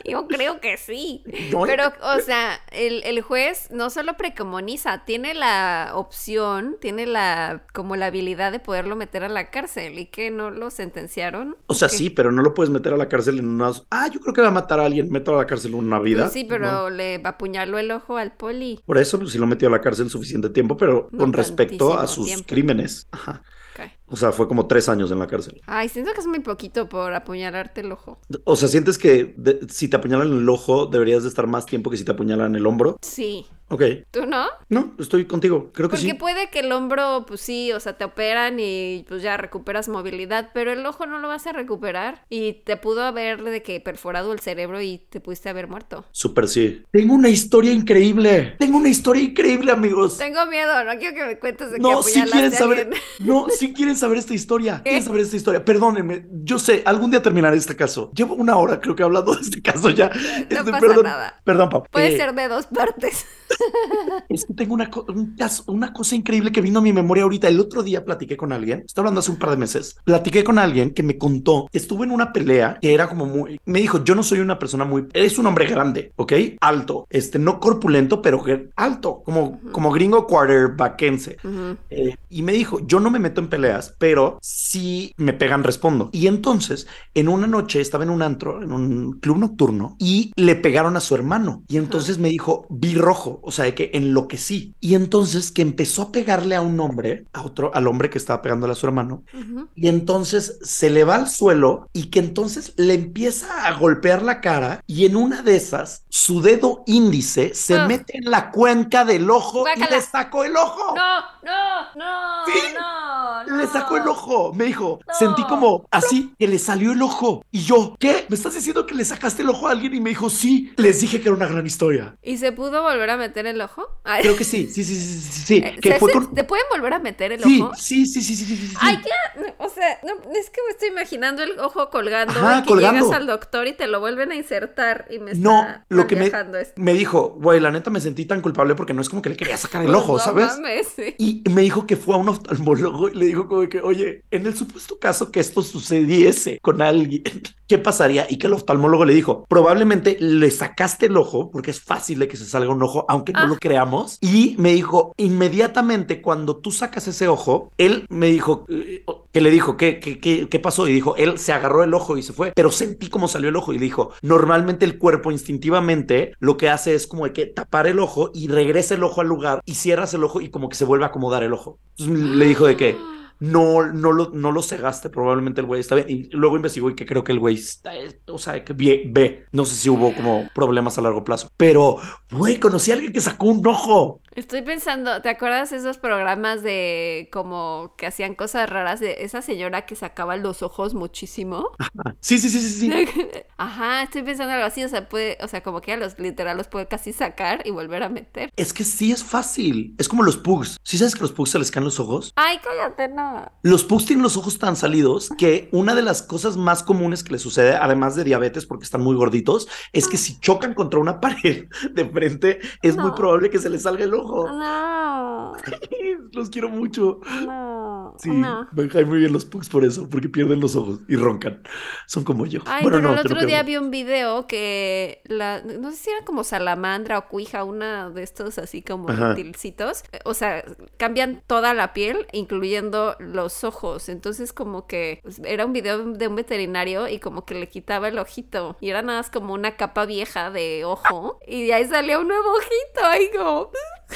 Yo creo que sí. Pero, o sea, el, el juez no solo precomoniza, tiene la opción, tiene la como la habilidad de poderlo meter a la cárcel y que no lo sentenciaron. O sea, ¿Qué? sí, pero no lo puedes meter a la cárcel en unas... Ah, yo creo que va a matar a alguien, mételo a la cárcel una vida. Pues sí, pero No. le apuñaló el ojo al poli. Por eso, pues sí lo metió a la cárcel suficiente tiempo, pero No con respecto a sus tiempo. crímenes. Ajá. Ok. O sea, fue como tres años en la cárcel. Ay, siento que es muy poquito por apuñalarte el ojo. O sea, ¿sientes que de- si te apuñalan el ojo deberías de estar más tiempo que si te apuñalan el hombro? Sí. Ok. ¿Tú no? No, estoy contigo. Creo que Porque sí. puede que el hombro, pues sí, o sea, te operan y pues ya recuperas movilidad, pero el ojo no lo vas a recuperar y te pudo haber de que perforado el cerebro y te pudiste haber muerto. Súper sí. Tengo una historia increíble. Tengo una historia increíble, amigos. Tengo miedo, no quiero que me cuentes de que No, si apuñalaste quieren saber, no, si quieren saber esta historia, ¿Qué? quieren saber esta historia. Perdónenme, yo sé, algún día terminaré este caso. Llevo una hora, creo que hablando de este caso ya. Este, pasa perdón, nada. Perdón, papá. Puede Eh, ser de dos partes. Es que tengo una, co- un caso- una cosa increíble que vino a mi memoria ahorita. El otro día platiqué con alguien, estoy hablando hace un par de meses, platiqué con alguien que me contó, estuve en una pelea que era como muy, me dijo, yo no soy una persona muy, eres un hombre grande, ¿ok? Alto, este, no corpulento, pero alto, como, como gringo quarterbackense. Eh, y me dijo, yo no me meto en peleas, pero si me pegan, respondo. Y entonces, en una noche estaba en un antro, en un club nocturno, y le pegaron a su hermano. Y entonces me dijo, vi rojo, o sea, de que enloquecí. Y entonces que empezó a pegarle a un hombre, a otro, al hombre que estaba pegándole a su hermano. Y entonces se le va al suelo y que entonces le empieza a golpear la cara y en una de esas su dedo índice se Ah. mete en la cuenca del ojo Guácala. y le sacó el ojo. No, no, no, Sí. no, no. Le sacó el ojo, me dijo. No. Sentí como así que le salió el ojo. Y yo, ¿qué? ¿Me estás diciendo que le sacaste el ojo a alguien? Y me dijo, sí. Les dije que era una gran historia. ¿Y se pudo volver a meter el ojo? Ay, Creo que sí, sí, sí, sí, sí, sí. eh, Que ¿se- fue se- con... ¿Te pueden volver a meter el Sí, ojo? sí, sí, sí, sí, sí, sí, sí. Ay, ¿qué? O sea, no, es que me estoy imaginando el ojo colgando Ajá, y que colgando. llegas al doctor y te lo vuelven a insertar y me está No, lo que me, esto. me dijo, güey, la neta me sentí tan culpable porque no es como que le quería sacar el ojo, No ¿sabes? mames, sí. Y me dijo que fue a un oftalmólogo y le dijo como que, oye, en el supuesto caso que esto sucediese con alguien, ¿qué pasaría? Y que el oftalmólogo le dijo, probablemente le sacaste el ojo, porque es fácil de que se salga un ojo, aunque no Ah. lo creamos. Y me dijo, inmediatamente cuando tú sacas ese ojo, él me dijo, eh, que le dijo, ¿qué, qué, qué, qué pasó? Y dijo, él se agarró el ojo y se fue, pero sentí cómo salió el ojo y dijo, normalmente el cuerpo instintivamente lo que hace es como de que tapar el ojo y regresa el ojo al lugar y cierras el ojo y como que se vuelve a acomodar el ojo. Entonces le dijo de que no, no, lo, no lo cegaste, probablemente el güey está bien. Y luego investigó y que creo que el güey está, o sea, que ve, ve. No sé si hubo como problemas a largo plazo, pero, güey, conocí a alguien que sacó un ojo. Estoy pensando, ¿te acuerdas esos programas de como que hacían cosas raras de esa señora que sacaba los ojos muchísimo? Sí, sí, sí, sí, sí. Ajá, estoy pensando algo así, o sea, puede, o sea, como que a los literal los puede casi sacar y volver a meter. Es que sí es fácil. Es como los pugs. ¿Sí sabes que los pugs se les caen los ojos? Ay, cállate, no. Los pugs tienen los ojos tan salidos que una de las cosas más comunes que les sucede, además de diabetes porque están muy gorditos, es que si chocan contra una pared de frente, es muy probable que se les salga el ojo. No, Los quiero mucho. no. Sí, no. me caen muy bien los pugs por eso, porque pierden los ojos y roncan. Son como yo. Ay, bueno, pero no, el otro día vi un video que la, no sé si era como salamandra o cuija, una de estos así como Ajá. reptilcitos. O sea, cambian toda la piel, incluyendo los ojos. Entonces, como que era un video de un veterinario y como que le quitaba el ojito. Y era nada más como una capa vieja de ojo. Y de ahí salía un nuevo ojito. Ahí como.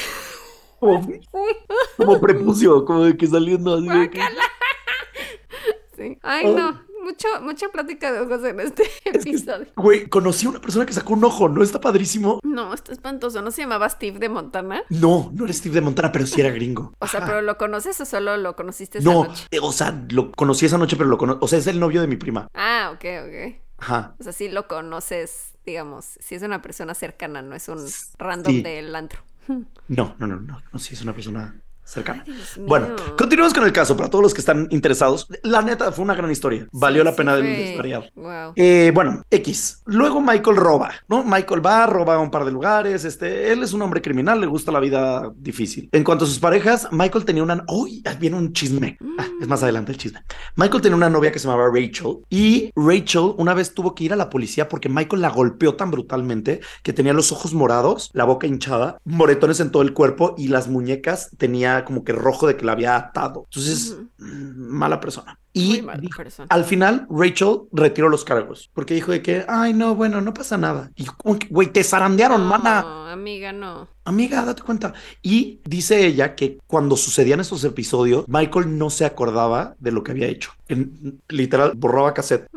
Como, como prepucio, como de que saliendo así. de que- Sí. Ay, Oh. no. Mucho, mucha plática de ojos en este Es que, episodio. güey, conocí a una persona que sacó un ojo, ¿no? Está padrísimo. No, está espantoso. ¿No se llamaba Steve de Montana? No, no era Steve de Montana, pero sí era gringo. O sea, Ajá. pero ¿lo conoces o solo lo conociste esa No, noche? eh, o sea, lo conocí esa noche, pero lo conozco. O sea, es el novio de mi prima. Ah, ok, ok. Ajá. O sea, sí lo conoces, digamos, si es una persona cercana, no es un random Sí. del antro. No, no, no, no. No, sí, es una persona cercana. Bueno, continuemos con el caso. Para todos los que están interesados, la neta fue una gran historia. Valió Sí, la sí pena fue. de. Wow. Eh, bueno, X. Luego Michael roba, ¿no? Michael va, roba a un par de lugares. Este, él es un hombre criminal, le gusta la vida difícil. En cuanto a sus parejas, Michael tenía una. ¡Uy! viene un chisme. Ah, es más adelante el chisme. Michael tenía una novia que se llamaba Rachel y Rachel una vez tuvo que ir a la policía porque Michael la golpeó tan brutalmente que tenía los ojos morados, la boca hinchada, moretones en todo el cuerpo y las muñecas tenía como que rojo de que la había atado. Entonces, mm, mala persona. Y al final, Rachel retiró los cargos porque dijo de que, ay, no, bueno, no pasa nada. Y, güey, te zarandearon, mana. No, amiga, no. Amiga, date cuenta. Y dice ella que cuando sucedían estos episodios, Michael no se acordaba de lo que había hecho. En- literal, borraba cassette.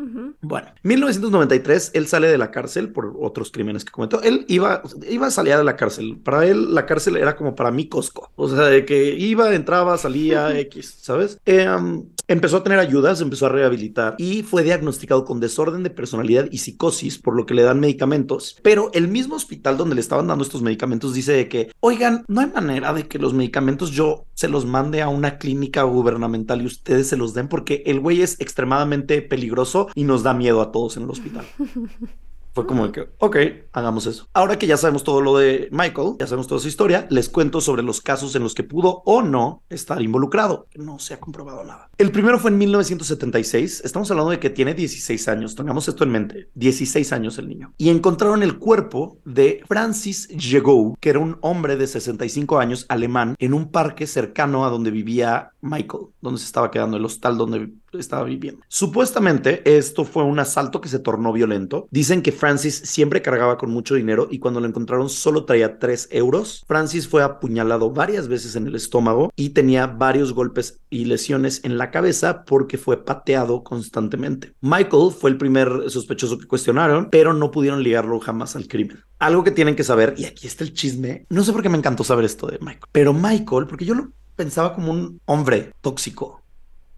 Bueno, 1993 él sale de la cárcel por otros crímenes que cometió. Él iba, iba a salir de la cárcel. Para él la cárcel era como para mí Costco. O sea, de que iba, entraba, salía, X, ¿sabes? Eh, um, empezó a tener ayudas, empezó a rehabilitar y fue diagnosticado con desorden de personalidad y psicosis, por lo que le dan medicamentos. Pero el mismo hospital donde le estaban dando estos medicamentos dice de que, oigan, no hay manera de que los medicamentos yo se los mande a una clínica gubernamental y ustedes se los den porque el güey es extremadamente peligroso y nos da miedo a todos en el hospital. Fue como que, ok, hagamos eso. Ahora que ya sabemos todo lo de Michael, ya sabemos toda su historia, les cuento sobre los casos en los que pudo o no estar involucrado. No se ha comprobado nada. El primero fue en 1976. Estamos hablando de que tiene 16 años. Tengamos esto en mente. 16 años el niño. Y encontraron el cuerpo de Francis Jegou, que era un hombre de 65 años alemán, en un parque cercano a donde vivía Michael, donde se estaba quedando el hostal donde estaba viviendo. Supuestamente esto fue un asalto que se tornó violento. Dicen que Francis siempre cargaba con mucho dinero y cuando lo encontraron solo traía 3 euros. Francis fue apuñalado varias veces en el estómago y tenía varios golpes y lesiones en la cabeza porque fue pateado constantemente. Michael fue el primer sospechoso que cuestionaron, pero no pudieron ligarlo jamás al crimen. Algo que tienen que saber, y aquí está el chisme, no sé por qué me encantó saber esto de Michael, pero Michael, porque yo lo pensaba como un hombre tóxico,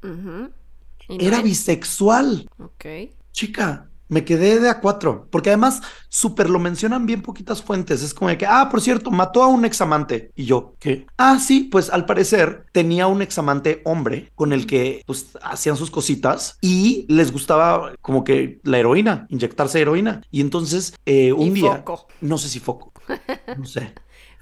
Ujú. ¿Y no era es? bisexual. Ok. Chica, me quedé de a cuatro, porque además súper lo mencionan bien poquitas fuentes. Es como de que, ah, por cierto, mató a un examante. Y yo, ¿qué? Ah, sí, pues al parecer tenía un examante hombre con el que pues hacían sus cositas y les gustaba como que la heroína, inyectarse heroína. Y entonces eh, un Y día, foco. no sé si foco, no sé,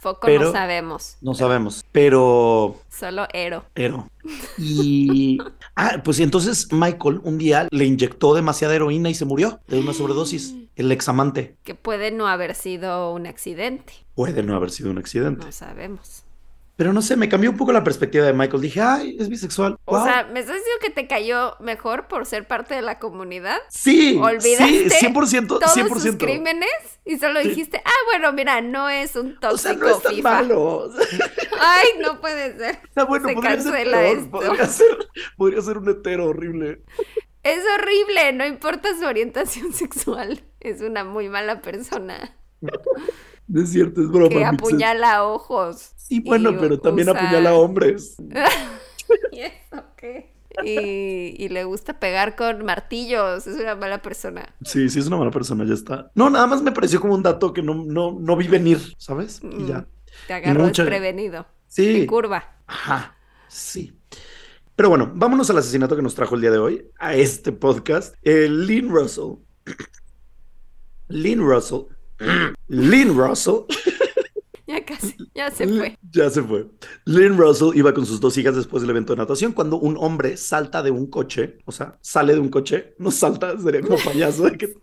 Foco Pero- no sabemos. no sabemos, pero Solo Ero. Ero. Y. Ah, pues entonces Michael un día le inyectó demasiada heroína y se murió de una sobredosis. El examante. Que puede no haber sido un accidente. Puede no haber sido un accidente. No sabemos. Pero no sé, me cambió un poco la perspectiva de Michael. Dije, ay, es bisexual. O sea, ¿me estás diciendo que te cayó mejor por ser parte de la comunidad? sí, olvidaste sí, 100%. Todos 100%. sus crímenes y solo dijiste, ah, bueno, mira, no es un tóxico O sea, no es tan FIFA. malo. Ay, no puede ser. Está bueno, Se podría cancela esto. Podría ser, podría ser un hetero horrible. Es horrible, no importa su orientación sexual. Es una muy mala persona No es cierto, es broma. que apuñala ojos. Sí, bueno, pero también usa- apuñala a hombres. ¿Y eso qué? Y, y le gusta pegar con martillos. Es una mala persona. Sí, sí, es una mala persona, ya está. No, nada más me pareció como un dato que no, no, no vi venir, ¿sabes? Y ya. Mm, Te agarró mucha- desprevenido. Sí. En curva. Ajá, sí. Pero bueno, vámonos al asesinato que nos trajo el día de hoy, a este podcast. Eh, Lynn Russell. Lynn Russell. Lynn Russell. Ya casi, ya se fue. Ya se fue. Lynn Russell iba con sus dos hijas después del evento de natación cuando un hombre salta de un coche, o sea, sale de un coche, no salta, sería como payaso de que,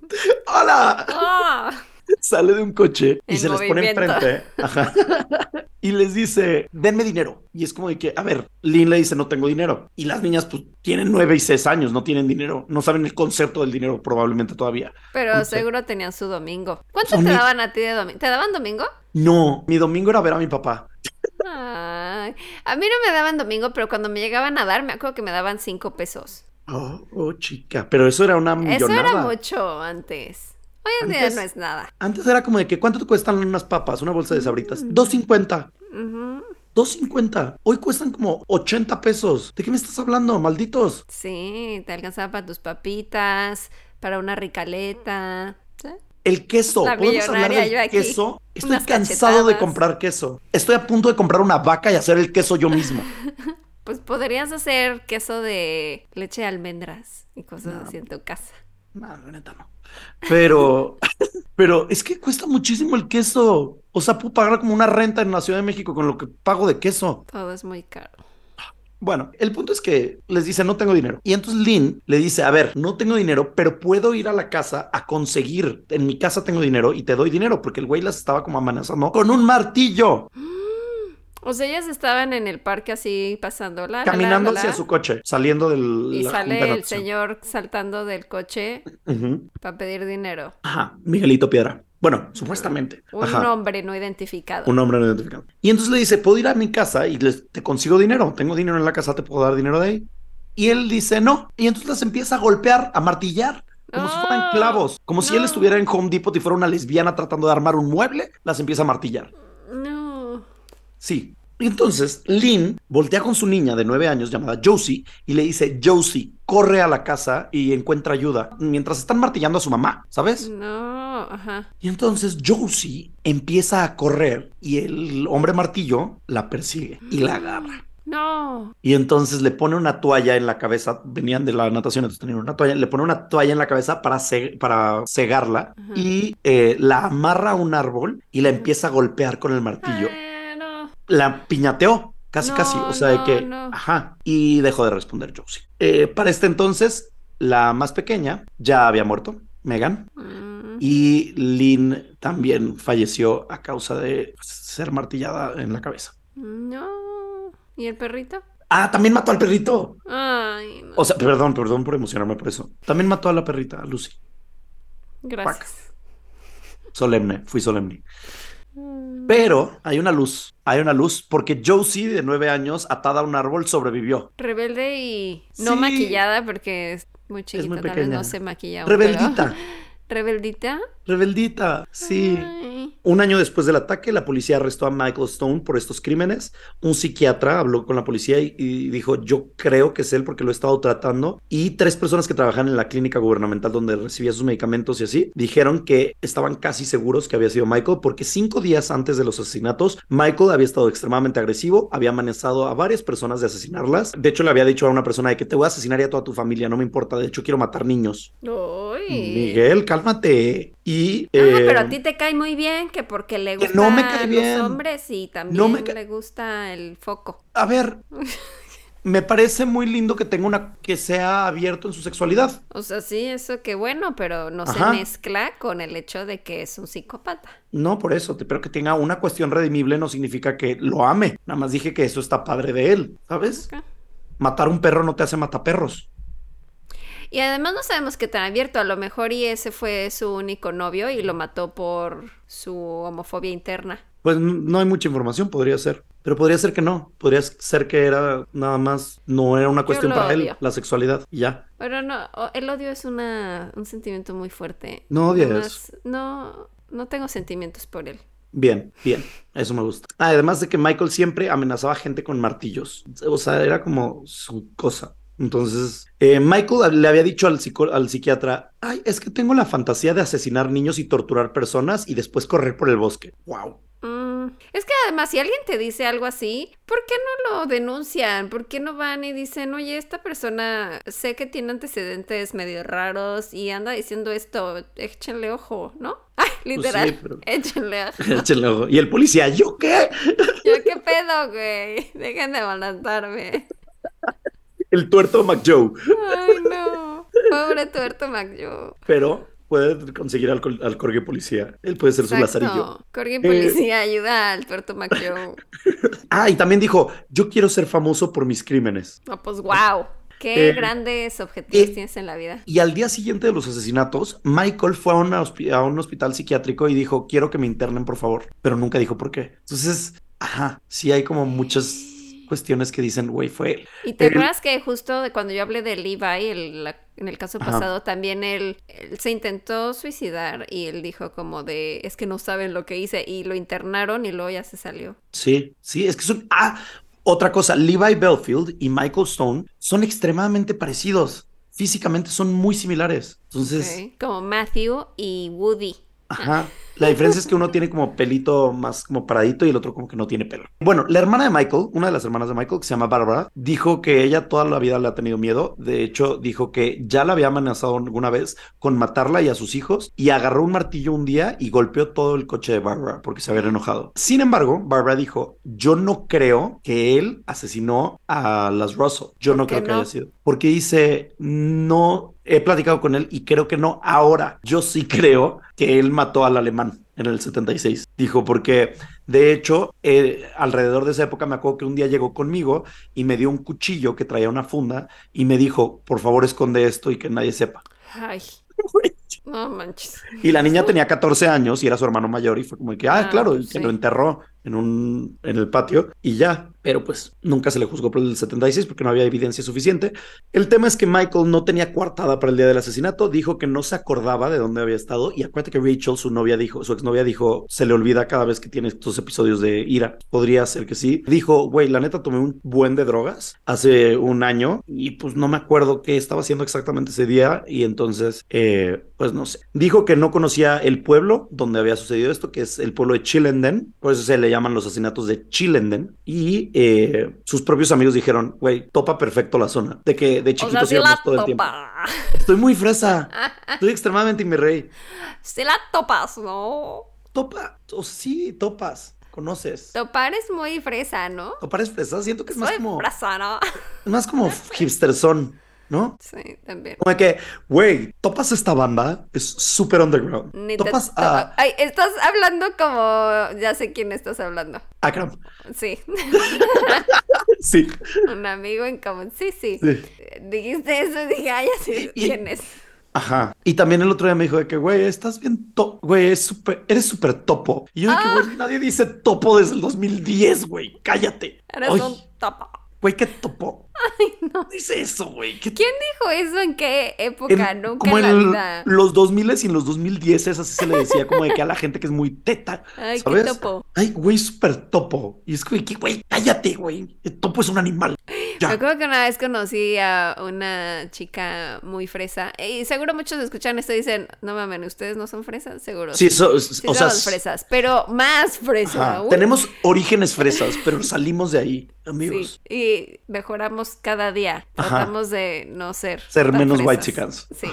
¡Hola! ¡Ah! Sale de un coche y se les pone enfrente ajá, y les dice, denme dinero. Y es como de que, a ver, Lynn le dice, no tengo dinero. Y las niñas, pues, tienen nueve y seis años, no tienen dinero, no saben el concepto del dinero probablemente todavía. Pero seguro tenían su domingo. ¿Cuánto te mi- daban a ti de domingo? ¿Te daban domingo? No, mi domingo era ver a mi papá. Ay, a mí no me daban domingo, pero cuando me llegaban a dar, me acuerdo que me daban cinco pesos. Oh, oh, chica, pero eso era una Eso millonada. era mucho antes. Hoy en día no es nada. Antes era como de que, ¿cuánto te cuestan unas papas, una bolsa de sabritas? 2.50. Ujú. 2.50. Hoy cuestan como 80 pesos. ¿De qué me estás hablando, malditos? Sí, te alcanzaba para tus papitas, para una ricaleta. ¿sí? El queso. La ¿Podemos hablar del yo aquí. queso? Estoy Unas cansado de comprar queso. Estoy a punto de comprar una vaca y hacer el queso yo mismo. Pues podrías hacer queso de leche de almendras y cosas No. así en tu casa. No, la neta no. Pero, pero es que cuesta muchísimo el queso. O sea, puedo pagar como una renta en la Ciudad de México con lo que pago de queso. Todo es muy caro. Bueno, el punto es que les dice no tengo dinero. Y entonces Lynn le dice, a ver, no tengo dinero, pero puedo ir a la casa a conseguir. En mi casa tengo dinero y te doy dinero porque el güey las estaba como amenazando con un martillo, O sea, ellas estaban en el parque así pasando la, la, caminando la, la, hacia su coche, saliendo del... Y sale el señor saltando del coche para pedir dinero. Ajá, Miguelito Piedra. Bueno, supuestamente. Un Ajá. hombre no identificado. Un hombre no identificado. Y entonces le dice, puedo ir a mi casa y les, te consigo dinero. Tengo dinero en la casa, te puedo dar dinero de ahí. Y él dice, no. Y entonces las empieza a golpear, a martillar, como si fueran No, clavos. Como si él estuviera en Home Depot y fuera una lesbiana tratando de armar un mueble, las empieza a martillar. Sí. Y entonces Lynn voltea con su niña de nueve años llamada Josie y le dice, Josie, corre a la casa y encuentra ayuda. Mientras están martillando a su mamá, ¿sabes? No, ajá. Y entonces Josie empieza a correr y el hombre martillo la persigue y la agarra. No. Y entonces le pone una toalla en la cabeza, venían de la natación, entonces tenían una toalla, le pone una toalla en la cabeza para, ce- para cegarla Ajá. y eh, la amarra a un árbol y la empieza a golpear con el martillo. Ay. La piñateó, casi No, casi, o sea, de que, no. ajá, y dejó de responder Josie. Eh, para este entonces, la más pequeña ya había muerto, Megan, Mm. y Lynn también falleció a causa de ser martillada en la cabeza. No. ¿Y el perrito? Ah, también mató al perrito. Ay, no. O sea, perdón, perdón por emocionarme por eso. También mató a la perrita, a Lucy. Gracias. Solemne, fui solemne. Pero hay una luz, hay una luz porque Josie, de nueve años, atada a un árbol, sobrevivió. Rebelde y no Sí. maquillada porque es muy chiquita, muy tal vez pequeña. no se maquilla. pero- Rebeldita, ¿Rebeldita? rebeldita, sí. Ay. Un año después del ataque, la policía arrestó a Michael Stone por estos crímenes. Un psiquiatra habló con la policía y, y dijo, yo creo que es él porque lo he estado tratando. Y tres personas que trabajan en la clínica gubernamental donde recibía sus medicamentos y así, dijeron que estaban casi seguros que había sido Michael porque cinco días antes de los asesinatos, Michael había estado extremadamente agresivo, había amenazado a varias personas de asesinarlas. De hecho, le había dicho a una persona de que te voy a asesinar y a toda tu familia, no me importa, de hecho quiero matar niños. Miguel, cálmate. Y... Ah, eh, pero a ti te cae muy bien que porque le gustan no me cae bien. los hombres y también No me ca- le gusta el foco. A ver, me parece muy lindo que tenga una que sea abierto en su sexualidad. O sea, sí, eso que bueno, pero no Ajá. se mezcla con el hecho de que es un psicópata. No por eso, pero que tenga una cuestión redimible no significa que lo ame. Nada más dije que eso está padre de él, ¿sabes? Ok. Matar un perro no te hace mataperros. Y además no sabemos qué tan abierto. A lo mejor y ese fue su único novio y lo mató por su homofobia interna. Pues no hay mucha información, podría ser. Pero podría ser que no. Podría ser que era nada más, no era una cuestión para él, la sexualidad. y ya. Pero no, el odio es una, un sentimiento muy fuerte. No odias. No, no tengo sentimientos por él. Bien, bien, eso me gusta. Ah, además de que Michael siempre amenazaba a gente con martillos. O sea, era como su cosa. Entonces, eh, Michael le había dicho al, psico- al psiquiatra, ay, es que tengo la fantasía de asesinar niños y torturar personas y después correr por el bosque. Wow. Mm, Es que además, si alguien te dice algo así, ¿por qué no lo denuncian? ¿Por qué no van y dicen, oye, esta persona sé que tiene antecedentes medio raros y anda diciendo esto, échenle ojo, ¿no? Ay, Literal. sí, pero- Échenle ojo. Échenle ojo. Y el policía, ¿yo qué? Yo, ¿qué pedo, güey? Dejen de balanzarme. El tuerto McJoe. Ay, no. Pobre tuerto McJo. Pero puede conseguir al, al corgi policía. Él puede ser su lazarillo. Corgi Policía ayuda al tuerto McJo. Ah, y también dijo, yo quiero ser famoso por mis crímenes. No, pues wow. Qué Eh, grandes objetivos eh, tienes en la vida. Y al día siguiente de los asesinatos, Michael fue a, una a un hospital psiquiátrico y dijo, quiero que me internen, por favor. Pero nunca dijo por qué. Entonces, ajá, sí hay como muchas cuestiones que dicen, güey, fue él. ¿Y te acuerdas que justo de cuando yo hablé de Levi, el- la- en el caso Ajá. pasado, también él, él se intentó suicidar y él dijo como de, es que no saben lo que hice y lo internaron y luego ya se salió. Sí, sí, es que son... Ah, otra cosa, Levi Belfield y Michael Stone son extremadamente parecidos. Físicamente son muy similares. Entonces. Como Matthew y Woody. Ajá. La diferencia es que uno tiene como pelito más como paradito y el otro como que no tiene pelo. Bueno, la hermana de Michael, una de las hermanas de Michael, que se llama Barbara, dijo que ella toda la vida le ha tenido miedo. De hecho, dijo que ya la había amenazado alguna vez con matarla y a sus hijos y agarró un martillo un día y golpeó todo el coche de Barbara porque se había enojado. Sin embargo, Barbara dijo, yo no creo que él asesinó a las Russell. Yo ¿Por no creo que haya sido. Porque dice, no, he platicado con él y creo que no. Ahora, yo sí creo que él mató al alemán en el 76. Dijo, porque de hecho, eh, alrededor de esa época me acuerdo que un día llegó conmigo y me dio un cuchillo que traía una funda y me dijo, por favor, esconde esto y que nadie sepa. Ay, no manches. Y la niña tenía 14 años y era su hermano mayor y fue como que, ah, Ah, claro, y pues que lo enterró en un en el patio y ya, pero pues nunca se le juzgó por el 76 porque no había evidencia suficiente. El tema es que Michael no tenía coartada para el día del asesinato, dijo que no se acordaba de dónde había estado y acuérdate que Rachel, su novia dijo, su exnovia dijo, se le olvida cada vez que tiene estos episodios de ira. Podría ser que sí. Dijo, güey, la neta tomé un buen de drogas hace un año y pues no me acuerdo qué estaba haciendo exactamente ese día y entonces, eh, pues no sé. Dijo que no conocía el pueblo donde había sucedido esto, que es el pueblo de Chilenden, por eso se le llaman los asesinatos de Chilenden y eh, sus propios amigos dijeron, güey, topa perfecto la zona, de que de O sea, chiquitos sí íbamos todo el tiempo. Estoy muy fresa, estoy extremadamente mi rey. La topas, ¿no? Topa, o sí, topas, conoces. Topar es muy fresa, ¿no? Topar es fresa, siento que es más como, fresa, ¿no? es más como hipsterzón, ¿no? Sí, también. Como que, güey, topas esta banda, es súper underground. Ni te Topas topa- a Ay, estás hablando como... Ya sé quién estás hablando. Akram. Sí, Sí, un amigo en común. Sí, sí. sí. Dijiste eso y dije, ay, ya sé Y- quién es. Ajá. Y también el otro día me dijo de que, güey, estás bien topo, güey, es súper, eres súper topo. Y yo de que, Ah. güey, nadie dice topo desde el 2010, güey, cállate. Eres Ay, un topa. Güey, ¿qué topo? Ay, no. Dice eso, güey. ¿qué ¿Quién dijo eso? ¿En qué época? en- Nunca como en la vida. los 2000 y en los 2010 así se le decía como de que a la gente que es muy teta, Ay, qué ¿sabes? topo. Ay, güey, súper topo. Y es que, güey, cállate, güey. El topo es un animal. Me Ya. acuerdo que una vez conocí a una chica muy fresa. Y seguro muchos escuchan esto y dicen, no mames, ¿ustedes no son fresas? Seguro. Sí, so- Sí o sea, somos fresas, pero más fresa. ajá, aún. tenemos orígenes fresas, pero salimos de ahí, amigos. Sí, y mejoramos cada día. Ajá. Tratamos de no ser. Ser tan menos fresas. white chickens. Sí.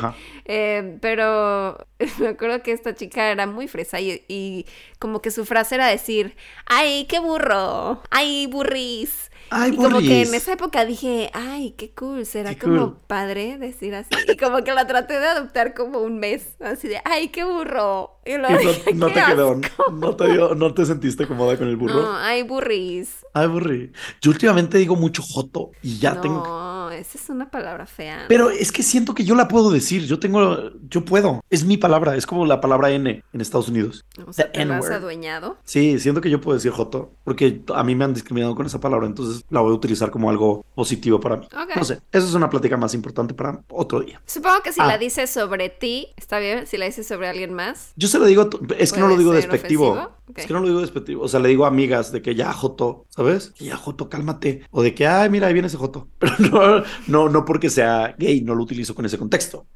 Eh, pero me acuerdo que esta chica era muy fresa y, y como que su frase era decir, ¡ay, qué burro! ¡ay, burris! Ay, y como que burris. en esa época dije, ¡ay, qué cool! Será Qué como cool. padre decir así. Y como que la traté de adoptar como un mes, así de, ¡ay, qué burro! Y Y luego no, no "Qué te quedó, asco". no te, dio- no te sentiste cómoda con el burro. No, ¡ay, burris! Ay, burri. Yo últimamente digo mucho joto y ya no, tengo. esa es una palabra fea. Pero es que siento que yo la puedo decir. Yo tengo, yo puedo. Es mi palabra. Es como la palabra N en Estados Unidos. o sea, the te lo has adueñado. Sí, siento que yo puedo decir joto porque a mí me han discriminado con esa palabra, entonces la voy a utilizar como algo positivo para mí. Ok. No sé, esa es una plática más importante para otro día. Supongo que si Ah. la dices sobre ti, está bien. Si la dices sobre alguien más, Yo se lo digo, es que no lo ¿Puede digo despectivo. Es que no lo digo despectivo. O sea, le digo a amigas de que ya joto, ¿sabes? Que ya joto, cálmate. O de que, ay, mira, ahí viene ese joto. Pero no, no, no porque sea gay, no lo utilizo con ese contexto.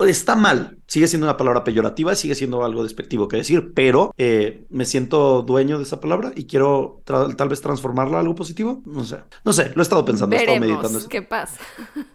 Está mal, sigue siendo una palabra peyorativa, sigue siendo algo despectivo que decir, pero eh, me siento dueño de esa palabra y quiero tal vez transformarla a algo positivo. No sé, no sé, lo he estado pensando, he estado meditando eso. qué pasa.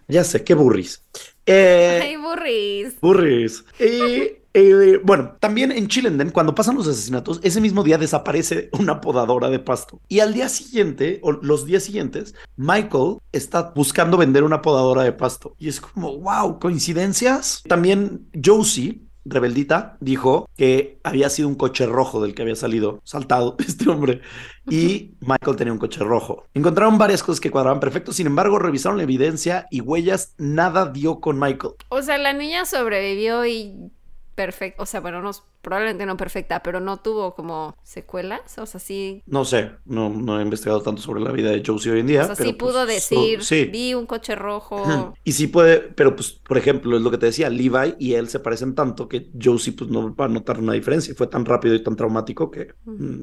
Ya sé, qué burris. Eh, Ay, burris. burris. Y Eh, bueno, también en Chilenden, cuando pasan los asesinatos, ese mismo día desaparece una podadora de pasto. Y al día siguiente, o los días siguientes, Michael está buscando vender una podadora de pasto. Y es como, wow, coincidencias. También Josie, rebeldita, dijo que había sido un coche rojo del que había salido saltado este hombre y Michael tenía un coche rojo. Encontraron varias cosas que cuadraban perfecto, sin embargo, revisaron la evidencia y huellas, nada dio con Michael. O sea, la niña sobrevivió y perfecto, o sea, bueno, no, probablemente no perfecta, pero no tuvo como secuelas, o sea, sí. No sé, no, no he investigado tanto sobre la vida de Josie hoy en día. O sea, sí pero, pudo pues, decir, so- sí. vi un coche rojo. Y sí puede, pero pues, por ejemplo, es lo que te decía, Levi y él se parecen tanto que Josie pues no va a notar una diferencia. Fue tan rápido y tan traumático que...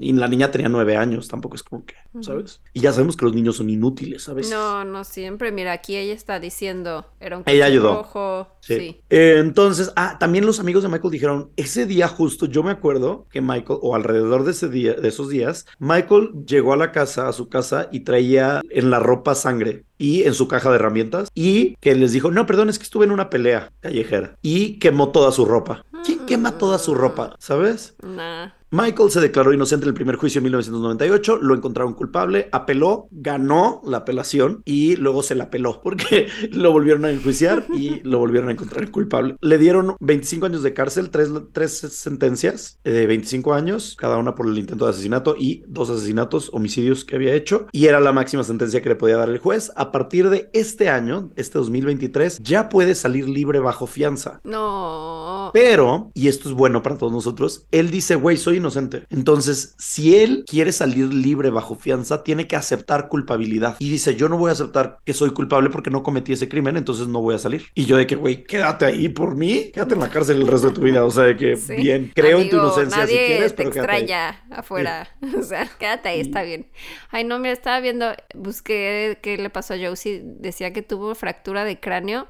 Y la niña tenía nueve años, tampoco es como que. ¿sabes? Y ya sabemos que los niños son inútiles, ¿sabes? No, no siempre. Mira, aquí ella está diciendo, era un coche Ella ayudó. rojo. Sí. Sí. Eh, entonces, ah, también los amigos de Michael dijeron, ese día justo, yo me acuerdo que Michael, o alrededor de ese día, de esos días, Michael llegó a la casa, a su casa, y traía en la ropa sangre y en su caja de herramientas, y que les dijo, no, perdón, es que estuve en una pelea callejera, y quemó toda su ropa. ¿Quién quema toda su ropa? ¿Sabes? Nah. Michael se declaró inocente en el primer juicio en 1998, lo encontraron culpable, apeló, ganó la apelación y luego se la apeló porque lo volvieron a enjuiciar y lo volvieron a encontrar culpable. Le dieron 25 años de cárcel, tres, tres sentencias de 25 años, cada una por el intento de asesinato y dos asesinatos, homicidios que había hecho, y era la máxima sentencia que le podía dar el juez. A partir de este año, este 2023, ya puede salir libre bajo fianza. No. Pero, y esto es bueno para todos nosotros, él dice, güey, soy inocente. Entonces, si él quiere salir libre bajo fianza, tiene que aceptar culpabilidad. Y dice, yo no voy a aceptar que soy culpable porque no cometí ese crimen, entonces no voy a salir. Y yo de que, güey, quédate ahí por mí, quédate en la cárcel el resto de tu vida. O sea, de que, Sí. bien, creo en tu inocencia si quieres, te pero ahí. extraña afuera. O sea, quédate ahí, está bien. Ay, no, mira, estaba viendo, busqué qué le pasó a Josie. Decía que tuvo fractura de cráneo.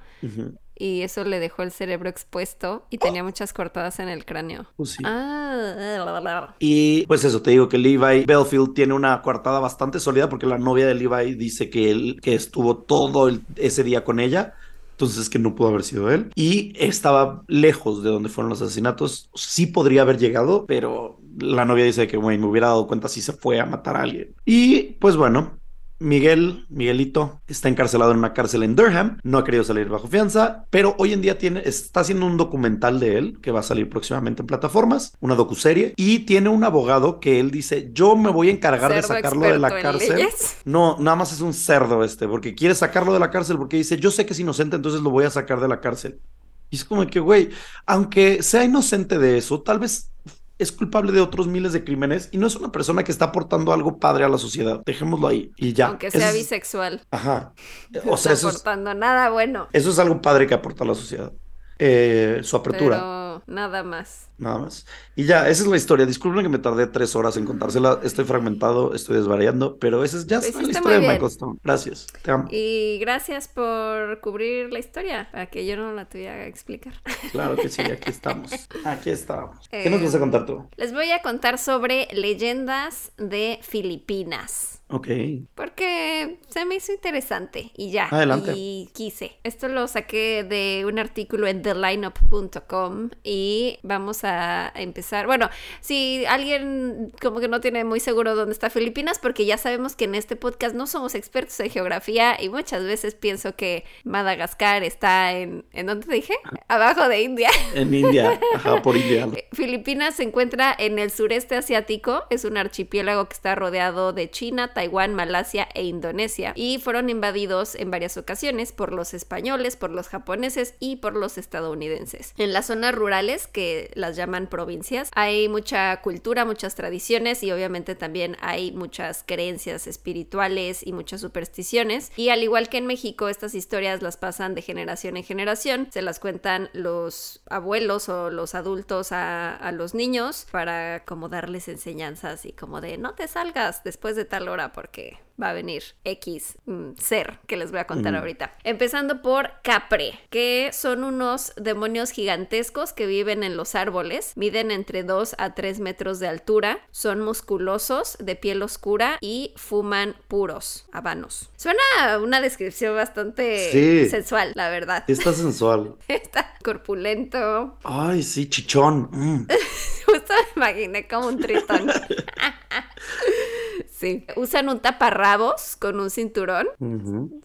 Y eso le dejó el cerebro expuesto y tenía muchas cortadas en el cráneo. Pues sí. Ah, Y pues eso, te digo que Levi Belfield tiene una coartada bastante sólida porque la novia de Levi dice que él que estuvo todo el- ese día con ella. Entonces que no pudo haber sido él. Y estaba lejos de donde fueron los asesinatos. Sí podría haber llegado, pero la novia dice que, güey, me hubiera dado cuenta si se fue a matar a alguien. Y pues bueno, Miguel, Miguelito, está encarcelado en una cárcel en Durham, no ha querido salir bajo fianza, pero hoy en día tiene, está haciendo un documental de él que va a salir próximamente en plataformas, una docuserie, y tiene un abogado que él dice, yo me voy a encargar de sacarlo de la cárcel. leyes. No, nada más es un cerdo este, porque quiere sacarlo de la cárcel porque dice, yo sé que es inocente, entonces lo voy a sacar de la cárcel. Y es como que, güey, aunque sea inocente de eso, tal vez es culpable de otros miles de crímenes y no es una persona que está aportando algo padre a la sociedad. Dejémoslo ahí y ya. Aunque sea es- bisexual. Ajá. No O sea, está eso es, aportando nada bueno. eso es algo padre que aporta a la sociedad. Eh, su apertura, Pero nada más. nada más. Y ya, esa es la historia. Disculpen que me tardé tres horas en contársela. Estoy fragmentado, estoy desvariando, pero esa es ya la hiciste historia de. Michael Stone. Gracias. Te amo. Y gracias por cubrir la historia, para que yo no la tuviera que explicar. Claro que sí, aquí estamos. Aquí estamos. ¿Qué nos Eh, vas a contar tú? Les voy a contar sobre leyendas de Filipinas. Ok. Porque se me hizo interesante y ya. Adelante. Y quise. Esto lo saqué de un artículo en thelineup.com y vamos a empezar. Bueno, si alguien como que no tiene muy seguro dónde está Filipinas, porque ya sabemos que en este podcast no somos expertos en geografía y muchas veces pienso que Madagascar está en... ¿En dónde te dije? Abajo de India. En India. Ajá, por India. Filipinas se encuentra en el sureste asiático, es un archipiélago que está rodeado de China, Taiwán, Malasia e Indonesia y fueron invadidos en varias ocasiones por los españoles, por los japoneses y por los estadounidenses. En las zonas rurales, que las llaman provincias, hay mucha cultura, muchas tradiciones y obviamente también hay muchas creencias espirituales y muchas supersticiones. Y al igual que en México estas historias las pasan de generación en generación, se las cuentan los abuelos o los adultos a, a los niños para como darles enseñanzas y como de no te salgas después de tal hora porque va a venir X mm, ser que les voy a contar ahorita. Empezando por Capre, que son unos demonios gigantescos que viven en los árboles, miden entre 2 a 3 metros de altura, son musculosos, de piel oscura y fuman puros habanos. Suena una descripción bastante Sí. sensual, la verdad. Está sensual. Está corpulento. Ay, sí, chichón. Mm. Justo me imaginé como un tritón. Sí. Usan un taparrabos con un cinturón.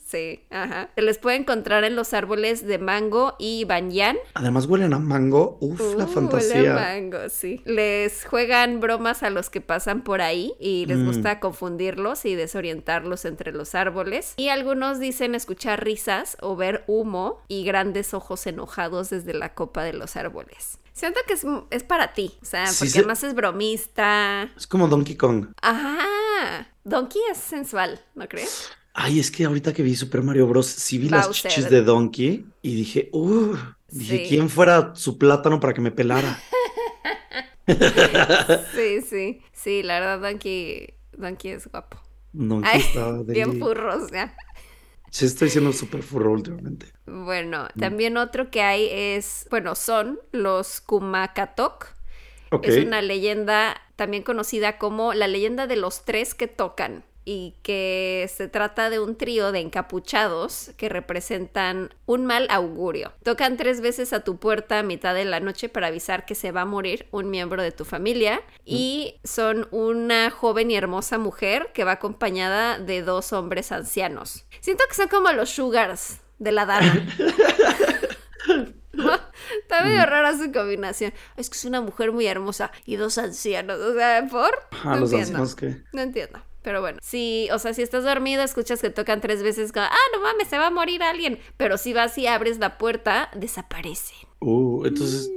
Sí, ajá. Se les puede encontrar en los árboles de mango y banyan. Además huelen a mango. Uf, la Uh, huele a fantasía. mango, sí. Les juegan bromas a los que pasan por ahí y les Mm. gusta confundirlos y desorientarlos entre los árboles. Y algunos dicen escuchar risas o ver humo y grandes ojos enojados desde la copa de los árboles. Siento que es, es para ti, o sea, Sí, porque sí. además es bromista. Es como Donkey Kong. Ajá. Donkey es sensual, ¿no crees? Ay, es que ahorita que vi Super Mario Bros. sí vi las chichis de Donkey y dije, uh, dije, Sí. ¿quién fuera su plátano para que me pelara? Sí, sí. Sí, la verdad, Donkey, Donkey es guapo. Donkey Ay, estaba Bien furros, ya. Sí, estoy siendo súper furro últimamente. Bueno, Mm. también otro que hay es, bueno, son los Kumakatok. Ok. Es una leyenda también conocida como la leyenda de los tres que tocan y que se trata de un trío de encapuchados que representan un mal augurio. Tocan tres veces a tu puerta a mitad de la noche para avisar que se va a morir un miembro de tu familia y son una joven y hermosa mujer que va acompañada de dos hombres ancianos. Siento que son como los sugars de la dama. ¿No? Está medio rara su combinación. Es que es una mujer muy hermosa y dos ancianos. O sea, ¿por? Ajá, no los entiendo. ancianos que. No entiendo. Pero bueno, si, o sea, si estás dormido, escuchas que tocan tres veces, como, ah, no mames, se va a morir alguien. Pero si vas y abres la puerta, desaparecen. Uh, entonces,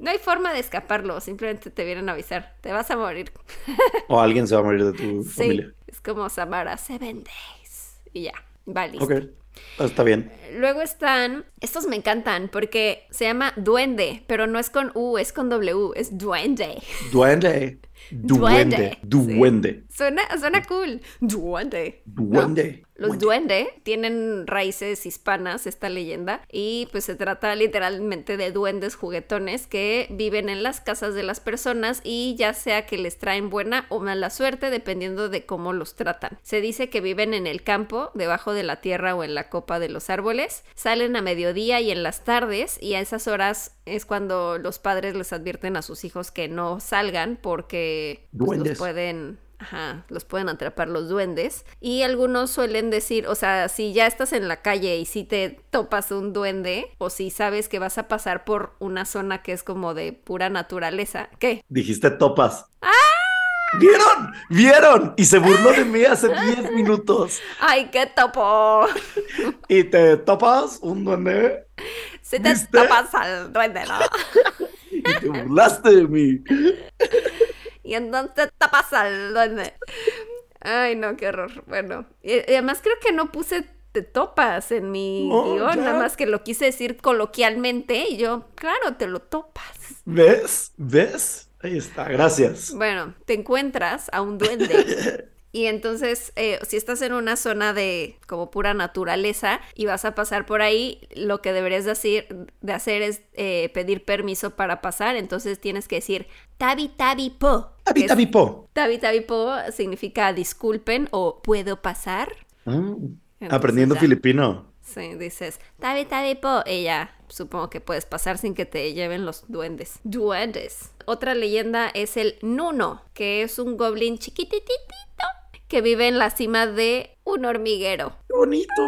No hay forma de escaparlo, simplemente te vienen a avisar, te vas a morir. o alguien se va a morir de tu Sí, familia. es como Samara, seven days. Y ya, va listo. Ok, Ah, está bien. Luego están, estos me encantan porque se llama duende, pero no es con U, es con W, es duende. Duende. Duende. Duende. Suena, suena cool. Duende. ¿no? Duende. Los duende tienen raíces hispanas, esta leyenda, y pues se trata literalmente de duendes juguetones que viven en las casas de las personas y ya sea que les traen buena o mala suerte dependiendo de cómo los tratan. Se dice que viven en el campo, debajo de la tierra o en la copa de los árboles, salen a mediodía y en las tardes y a esas horas es cuando los padres les advierten a sus hijos que no salgan porque pues, los pueden Ajá, los pueden atrapar los duendes. Y algunos suelen decir, o sea, si ya estás en la calle y si te topas un duende, o si sabes que vas a pasar por una zona que es como de pura naturaleza, ¿qué? Dijiste topas. ¿Vieron? ¿Vieron? Y se burló de mí hace 10 minutos. ¡Ay, qué topo! ¿Y te topas un duende? Si te ¿Viste? topas al duende, ¿no? Y te burlaste de mí. Y entonces tapas al duende. Ay, no, qué horror. Bueno, y, y además creo que no puse te topas en mi guion, ya. nada más que lo quise decir coloquialmente y yo, claro, te lo topas. ¿Ves? ¿Ves? Ahí está, gracias. Bueno, te encuentras a un duende. Y entonces, eh, si estás en una zona de como pura naturaleza y vas a pasar por ahí, lo que deberías de hacer, de hacer es eh, pedir permiso para pasar. Entonces tienes que decir tabi tabi po. que es- Habitabipo. Tabi tabi po significa disculpen o puedo pasar. Entonces, aprendiendo ya. filipino. Sí, dices tabi tabi po ya. Supongo que puedes pasar sin que te lleven los duendes. Duendes. Otra leyenda es el Nuno, que es un goblin chiquititito que vive en la cima de un hormiguero. Qué bonito.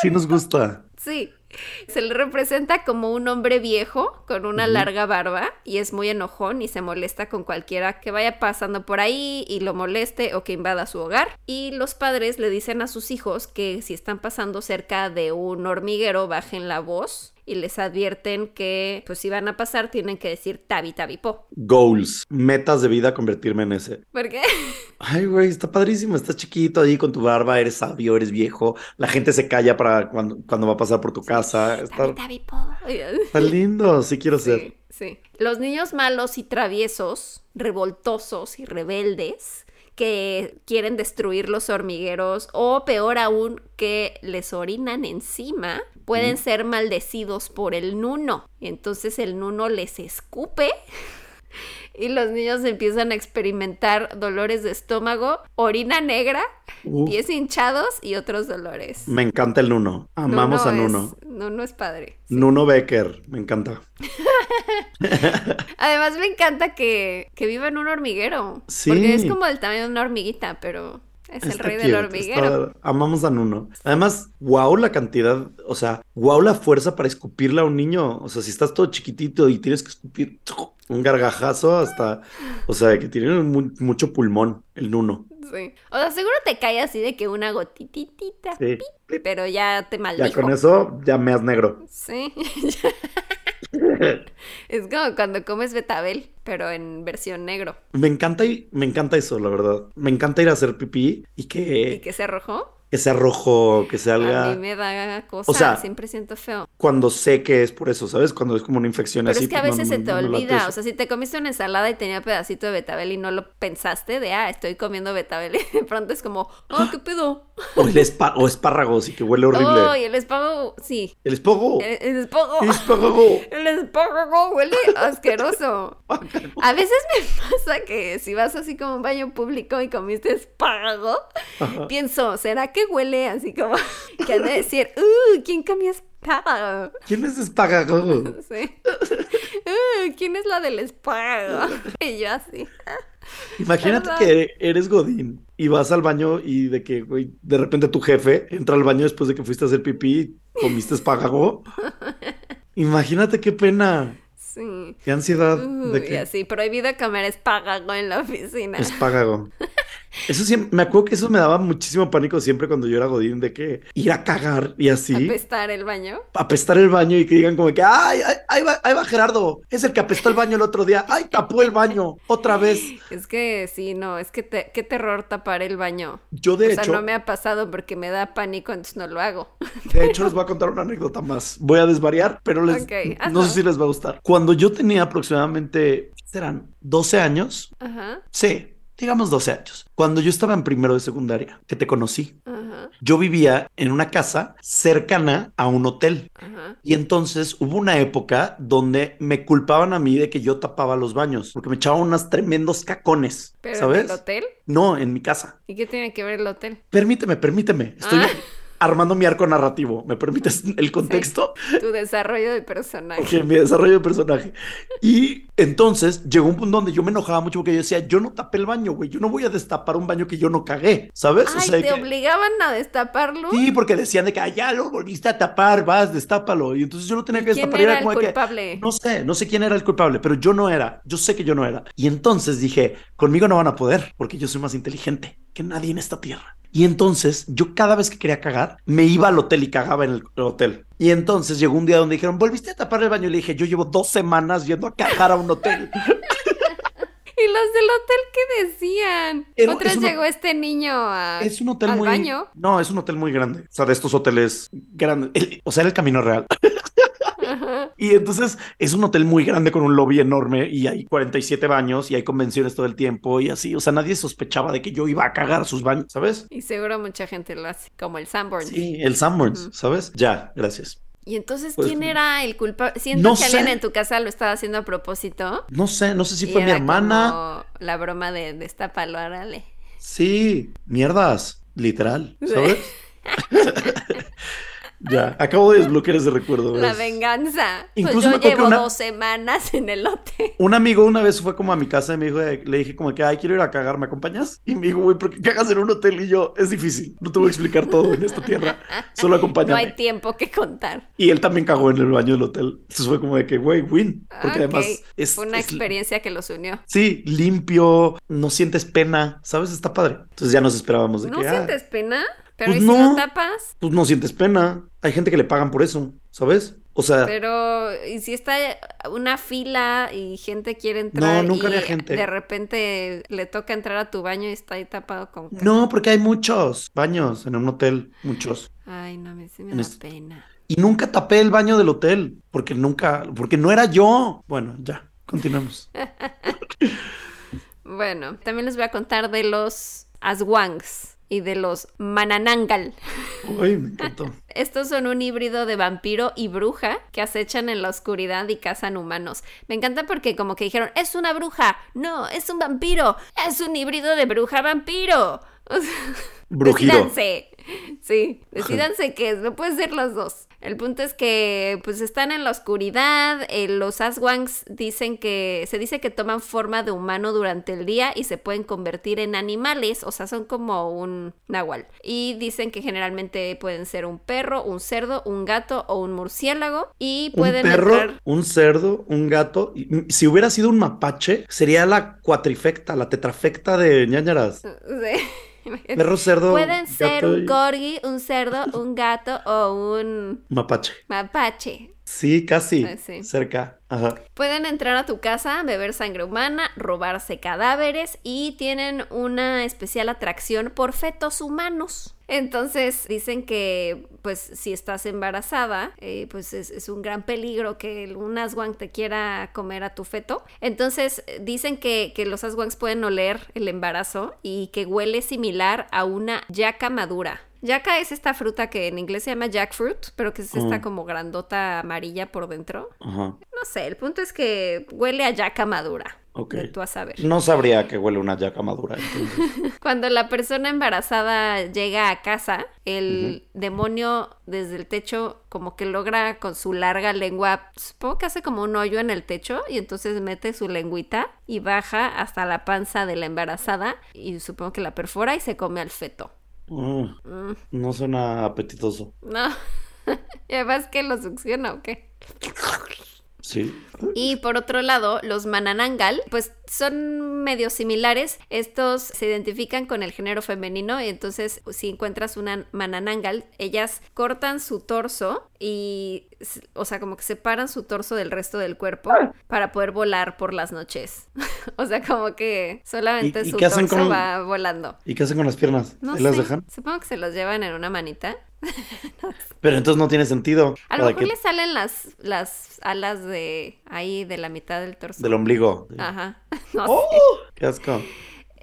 Sí nos gusta. Sí. Se le representa como un hombre viejo con una larga barba y es muy enojón y se molesta con cualquiera que vaya pasando por ahí y lo moleste o que invada su hogar. Y los padres le dicen a sus hijos que si están pasando cerca de un hormiguero bajen la voz y les advierten que pues si van a pasar tienen que decir tabi tabi po. Goals. Metas de vida, convertirme en ese. ¿Por qué? Ay, güey, está padrísimo. Estás chiquito ahí con tu barba, eres sabio, eres viejo. La gente se calla para cuando, cuando va a pasar por tu casa. Está, Tabi tabi po. está lindo. Sí quiero ser. Sí, sí. Los niños malos y traviesos, revoltosos y rebeldes, que quieren destruir los hormigueros o peor aún, que les orinan encima, pueden ser maldecidos por el nuno. Y entonces el nuno les escupe y los niños empiezan a experimentar dolores de estómago, orina negra, pies hinchados y otros dolores. Me encanta el Nuno. Amamos a Nuno. Es, Nuno es padre. sí. Nuno Becker, me encanta. Además me encanta que, que viva en un hormiguero. Sí. Porque es como del tamaño de una hormiguita, pero es el rey cute, del hormiguero. está- Amamos a Nuno. Además, wow la cantidad, o sea, wow la fuerza para escupirle a un niño. O sea, si estás todo chiquitito y tienes que escupir un gargajazo hasta, o sea, que tiene mu- mucho pulmón el Nuno. Sí. O sea, seguro te cae así de que una gotitita, Sí. pero ya te Ya maldijo. con eso ya me has negro. Sí. es como cuando comes betabel, pero en versión negro. Me encanta y me encanta eso, la verdad. Me encanta ir a hacer pipí y ¿Y que, que se arrojó? Que sea rojo, que A salga mí me da cosa, O sea, siempre siento feo. cuando sé que es por eso, ¿sabes? Cuando es como una infección Pero así. es que a pues, veces no, se te no olvida, o sea, si te comiste una ensalada y tenía pedacito de betabel y no lo pensaste de, ah, estoy comiendo betabel y de pronto es como, oh, ¿qué pedo? O, el espa- o espárragos y que huele horrible. Oh, y el espárrago, sí, El espogo. el, el espárrago. Espárrago. El espárrago huele asqueroso. A veces me pasa que si vas así como a un baño público y comiste espárrago, Ajá. pienso, ¿será que huele así como que han de decir, uh, ¿quién comió espárrago? ¿Quién es espárrago? Sí. Uh, ¿quién es la del espárrago? Y yo así. Imagínate que eres Godín y vas al baño y de que, güey, de repente tu jefe entra al baño después de que fuiste a hacer pipí y comiste espárrago. Imagínate qué pena, Sí. qué ansiedad Uh, de y que así, prohibido comer espárrago en la oficina. espárrago. Eso sí, me acuerdo que eso me daba muchísimo pánico siempre cuando yo era Godín, de que ir a cagar y así, Apestar el baño. apestar el baño y que digan como que, ay, ay, ahí va, ahí va Gerardo, es el que apestó el baño el otro día, ay, tapó el baño otra vez. Es que sí, no, es que te- qué terror tapar el baño. Yo de o hecho... sea, no me ha pasado porque me da pánico, entonces no lo hago. De hecho, les voy a contar una anécdota más. Voy a desvariar, pero les, Ok, no sé si les va a gustar. Cuando yo tenía aproximadamente, ¿qué serán? 12 años. Ajá, Sí, digamos 12 años. Cuando yo estaba en primero de secundaria, que te conocí, ajá, yo vivía en una casa cercana a un hotel. ajá. Y entonces hubo una época donde me culpaban a mí de que yo tapaba los baños, porque me echaban unos tremendos cacones, ¿Pero ¿sabes? en el hotel? No, en mi casa. ¿Y qué tiene que ver el hotel? Permíteme, permíteme. Estoy Ah. armando mi arco narrativo. ¿Me permites el contexto? Tu desarrollo de personaje. Ok, mi desarrollo de personaje. Y entonces llegó un punto donde yo me enojaba mucho porque yo decía, yo no tapé el baño, güey. Yo no voy a destapar un baño que yo no cagué, ¿sabes? Ay, de ¿te que- obligaban a destaparlo? Sí, porque decían de que "Ah, ya lo volviste a tapar, vas, destápalo. Y entonces yo lo tenía que ¿Quién destapar. y era el como de que, culpable? no sé, no sé quién era el culpable, pero yo no era. Yo sé que yo no era. Y entonces dije, conmigo no van a poder, porque yo soy más inteligente que nadie en esta tierra. Y entonces yo cada vez que quería cagar, me iba al hotel y cagaba en el hotel. Y entonces llegó un día donde dijeron, ¿volviste a tapar el baño? Y le dije, yo llevo dos semanas yendo a cagar a un hotel. ¿Y los del hotel qué decían? Era- Otras es una- llegó este niño a... Es un hotel ¿Al muy... baño? No, es un hotel muy grande. O sea, de estos hoteles grandes. El- o sea, era el Camino Real. Ajá. Y entonces es un hotel muy grande con un lobby enorme y hay 47 baños y hay convenciones todo el tiempo y así. O sea, nadie sospechaba de que yo iba a cagar sus baños, ¿sabes? Y seguro mucha gente lo hace, como el Sanborn. Sí, el Sanborns. ¿sabes? Ya, gracias. Y entonces, Pues, ¿quién era el culpable? Siento no que alguien sé. en tu casa lo estaba haciendo a propósito. No sé, no sé si fue mi hermana. como la broma de destápalo, órale. Sí, mierdas, literal, ¿sabes? ya, acabo de desbloquear ese recuerdo. La venganza. Incluso pues yo llevo una- dos semanas en el hotel. Un amigo una vez fue como a mi casa y me dijo, de- le dije como que, ay, quiero ir a cagar, ¿me acompañas? Y me dijo, güey, ¿por qué cagas en un hotel? Y yo, es difícil, no te voy a explicar todo en esta tierra, solo No acompáñame. hay tiempo que contar. Y él también cagó en el baño del hotel. Entonces fue como de que, güey, win. Porque además es, Fue una es- experiencia que los unió. Sí, limpio, no sientes pena, ¿sabes? Está padre. Entonces ya nos esperábamos de ¿No que, ah, sientes pena? Pero pues ¿y si no. tapas? pues no sientes pena. Hay gente que le pagan por eso, ¿sabes? O sea, Pero, ¿y si está una fila y gente quiere entrar nunca y había gente. de repente le toca entrar a tu baño y está ahí tapado con no, porque hay muchos baños en un hotel, muchos. Ay, no, me, sí me En da este- pena. Y nunca tapé el baño del hotel, porque nunca, porque no era yo. Bueno, ya, continuemos. Bueno, también les voy a contar de los aswangs. Y de los Mananangal. Uy, me encantó. Estos son un híbrido de vampiro y bruja que acechan en la oscuridad y cazan humanos. Me encanta porque como que dijeron, es una bruja, no, es un vampiro, es un híbrido de bruja-vampiro. Brujiro. Decídanse. Sí, decídanse qué es, no puede ser los dos. El punto es que pues están en la oscuridad, eh, los Aswangs dicen que se dice que toman forma de humano durante el día y se pueden convertir en animales, o sea, son como un nahual. Y dicen que generalmente pueden ser un perro, un cerdo, un gato o un murciélago y pueden un perro, entrar- un cerdo, un gato. mm, Si hubiera sido un mapache, sería la cuatrifecta, la tetrafecta de ñañaras. Sí. Perro, cerdo, Pueden ser un y corgi, un cerdo, un gato o un mapache. mapache. Sí, casi. Sí. Cerca. Pueden entrar a tu casa, beber sangre humana, robarse cadáveres y tienen una especial atracción por fetos humanos. Entonces dicen que pues si estás embarazada, eh, pues es, un gran peligro que un Aswang te quiera comer a tu feto. Entonces dicen que, que los Aswangs pueden oler el embarazo y que huele similar a una yaca madura. Yaca es esta fruta que en inglés se llama jackfruit, pero que es esta como grandota amarilla por dentro. Ajá. No sé, el punto es que huele a yaca madura. Ok. De tú a saber. No sabría que huele una yaca madura. Cuando la persona embarazada llega a casa, el demonio desde el techo como que logra con su larga lengua, supongo que hace como un hoyo en el techo y entonces mete su lengüita y baja hasta la panza de la embarazada y supongo que la perfora y se come al feto. Mm, Mm, no suena apetitoso. no. y además que lo succiona o qué. Sí. Y por otro lado, los mananangal, pues son medio similares. Estos se identifican con el género femenino y entonces si encuentras una mananangal, ellas cortan su torso y, o sea, como que separan su torso del resto del cuerpo para poder volar por las noches. o sea, como que solamente ¿Y- y su torso con- va volando. ¿Y qué hacen con las piernas? No ¿Ahí sé, las dejan? supongo que se los llevan en una manita. Pero entonces no tiene sentido. A lo mejor que- le salen las, las alas de ahí de la mitad del torso. Del ombligo. Ajá. No ¡Oh! sé. ¡Qué asco!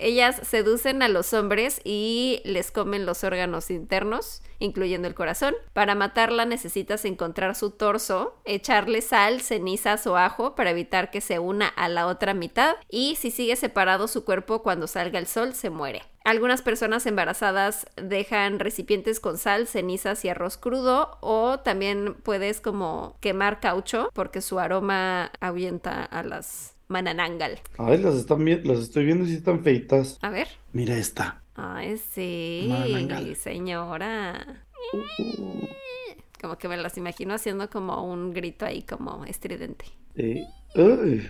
Ellas seducen a los hombres y les comen los órganos internos, incluyendo el corazón. Para matarla necesitas encontrar su torso, echarle sal, cenizas o ajo para evitar que se una a la otra mitad y si sigue separado su cuerpo cuando salga el sol se muere. Algunas personas embarazadas dejan recipientes con sal, cenizas y arroz crudo o también puedes como quemar caucho porque su aroma ahuyenta a las mananangal. Ay, las están las estoy viendo y están feitas. A ver. Mira esta. Ay, sí, Mananangal. señora. Uh, Como que me las imagino haciendo como un grito ahí como estridente. sí. Uy.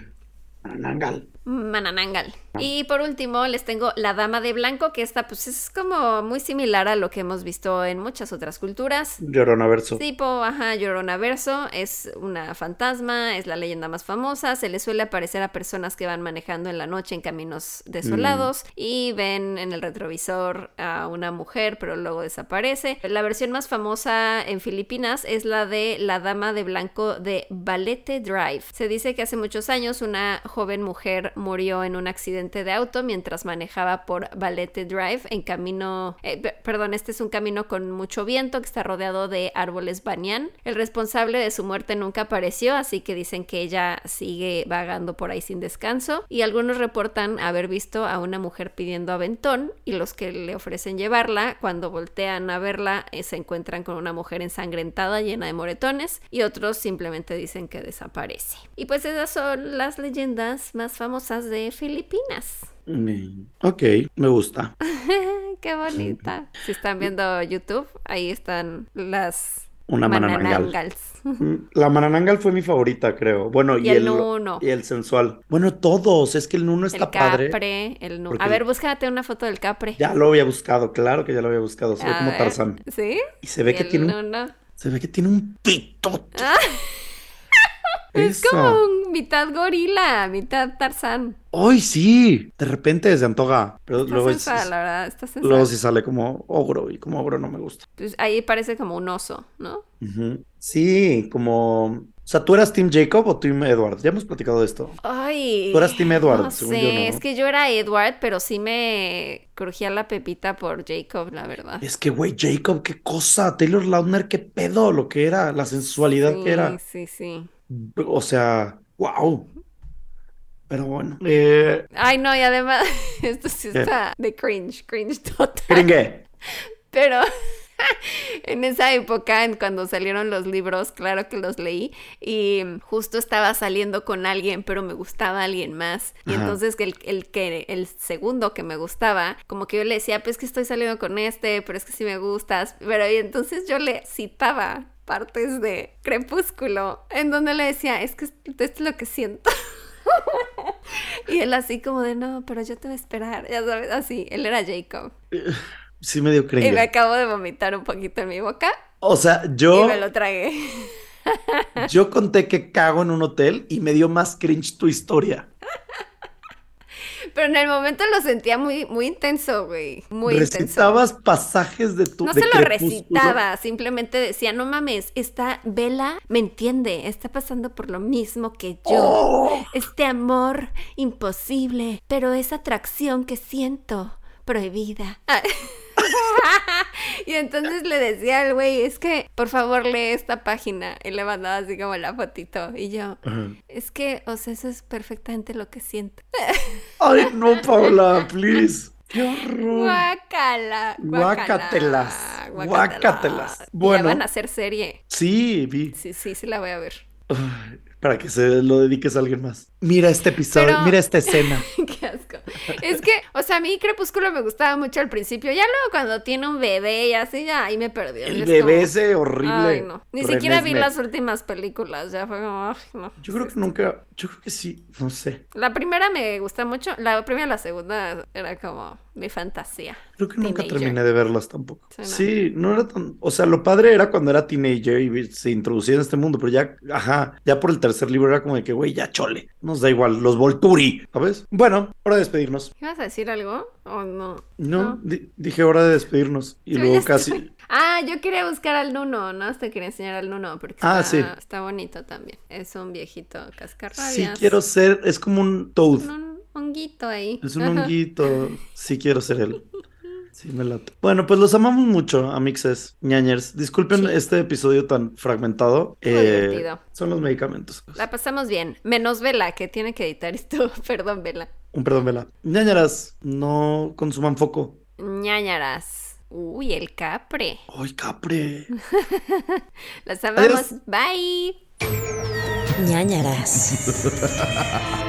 Mananangal. Mananangal. Y por último les tengo la Dama de Blanco, que esta pues es como muy similar a lo que hemos visto en muchas otras culturas. Llorona verso. Tipo, ajá, Llorona Verso, es una fantasma, es la leyenda más famosa, se le suele aparecer a personas que van manejando en la noche en caminos desolados y ven en el retrovisor a una mujer, pero luego desaparece. La versión más famosa en Filipinas es la de la Dama de Blanco de Balete Drive. Se dice que hace muchos años una joven mujer murió en un accidente de auto mientras manejaba por Balete Drive en camino, eh, pe- perdón, este es un camino con mucho viento que está rodeado de árboles banyan. El responsable de su muerte nunca apareció, así que dicen que ella sigue vagando por ahí sin descanso y algunos reportan haber visto a una mujer pidiendo aventón y los que le ofrecen llevarla, cuando voltean a verla, eh, se encuentran con una mujer ensangrentada llena de moretones y otros simplemente dicen que desaparece. Y pues esas son las leyendas más famosas de Filipinas. Ok, me gusta. Qué bonita. Si están viendo YouTube, ahí están las Una mananangal. mananangals. Mm, La mananangal fue mi favorita, creo. Bueno, y, Y el el, nuno. y el sensual. Bueno, todos. Es que el nuno está El padre. el nu- porque A ver, búscate una foto del capre. Ya lo había buscado, claro que ya lo había buscado. Se ve como Tarzán. ¿Sí? Y se ve Y que el tiene un, nuno. se ve que tiene un pitote. Ah. Es Eso. como un mitad gorila, mitad Tarzán. ¡Ay, sí! De repente se antoja. Pero Está luego, es- sensual, la verdad, está sensual. luego sí sale como ogro. Y como ogro no me gusta. Pues ahí parece como un oso, ¿no? Sí, como sea, ¿tú eras Team Jacob o Team Edward? Ya hemos platicado de esto. Ay. Tú eras Team Edward, no según sé, yo, ¿no? es que yo era Edward, pero sí me crujía la pepita por Jacob, la verdad. Es que, güey, Jacob, qué cosa. Taylor Lautner, qué pedo lo que era, la sensualidad Sí, que era. sí, sí. O sea, wow. Pero bueno. Eh, Ay, no, y además, esto sí ¿Qué? está de cringe, cringe total. Gringue. Pero en esa época, en cuando salieron los libros, claro que los leí y justo estaba saliendo con alguien, pero me gustaba alguien más. Y Ajá. entonces el, el que el segundo que me gustaba, como que yo le decía, pues que estoy saliendo con este, pero es que sí me gustas. Pero y entonces yo le citaba partes de Crepúsculo en donde le decía, es que esto es lo que siento. Y él así como de, no, pero yo te voy a esperar, ya sabes, así, él era Jacob. Sí, medio Y me acabo de vomitar un poquito en mi boca O sea, y yo, me lo tragué. yo conté que cago en un hotel y me dio más cringe tu historia. Pero en el momento lo sentía muy, muy intenso, güey. Muy intenso. Recitabas pasajes de tu No de se lo recitaba, simplemente decía, no mames, esta Vela me entiende, está pasando por lo mismo que yo. ¡Oh! Este amor imposible, pero esa atracción que siento, prohibida. Ah. y entonces le decía al güey, es que por favor lee esta página. Y le mandaba así como la fotito. Y yo, Ajá. es que, o sea, eso es perfectamente lo que siento. Ay, no, Paula, please. Qué horror. Guácala, Guácatelas, guácatelas. Bueno. Bueno. van a hacer serie. Sí, vi. Sí, sí, sí la voy a ver. Ay, para que se lo dediques a alguien más. Mira este episodio, Pero- mira esta escena. Qué asco. Es que, o sea, a mí Crepúsculo me gustaba mucho al principio. Ya luego cuando tiene un bebé y así, ya ahí me perdió. El Es bebé como- ese horrible. Ay, no. Ni siquiera vi las últimas películas. Ya fue como, ay, no. Yo creo que nunca, yo creo que sí, no sé. La primera me gusta mucho. La primera y la segunda era como mi fantasía. Creo que nunca Teenager. terminé de verlas tampoco. Sí, no. Sí, no era tan, o sea, lo padre era cuando era teenager y se introducía en este mundo, pero ya, ajá, ya por el tercer libro era como de que, güey, ya chole, nos da igual, los Volturi, ¿sabes? Bueno, hora de despedirnos. ¿Ibas a decir algo o no? No, di- dije hora de despedirnos y Yo luego casi, estoy- Ah, yo quería buscar al Nuno, ¿no? Te quería enseñar al Nuno porque Ah, está, sí. está bonito también. Es un viejito cascarrabias. sí quiero ser, es como un toad, Un honguito ahí. es un honguito, sí quiero ser él. Sí, me late. Bueno, pues los amamos mucho, amixes, ñañers. Disculpen Sí. este episodio tan fragmentado. Muy eh, divertido. son los medicamentos. La pasamos bien. Menos Vela, que tiene que editar esto. Perdón, Vela. Un perdón, Vela. ñañaras, no consuman foco. ñañaras. Uy, el capre. ¡Ay, capre! Las amamos. Adiós. Bye. ñañaras.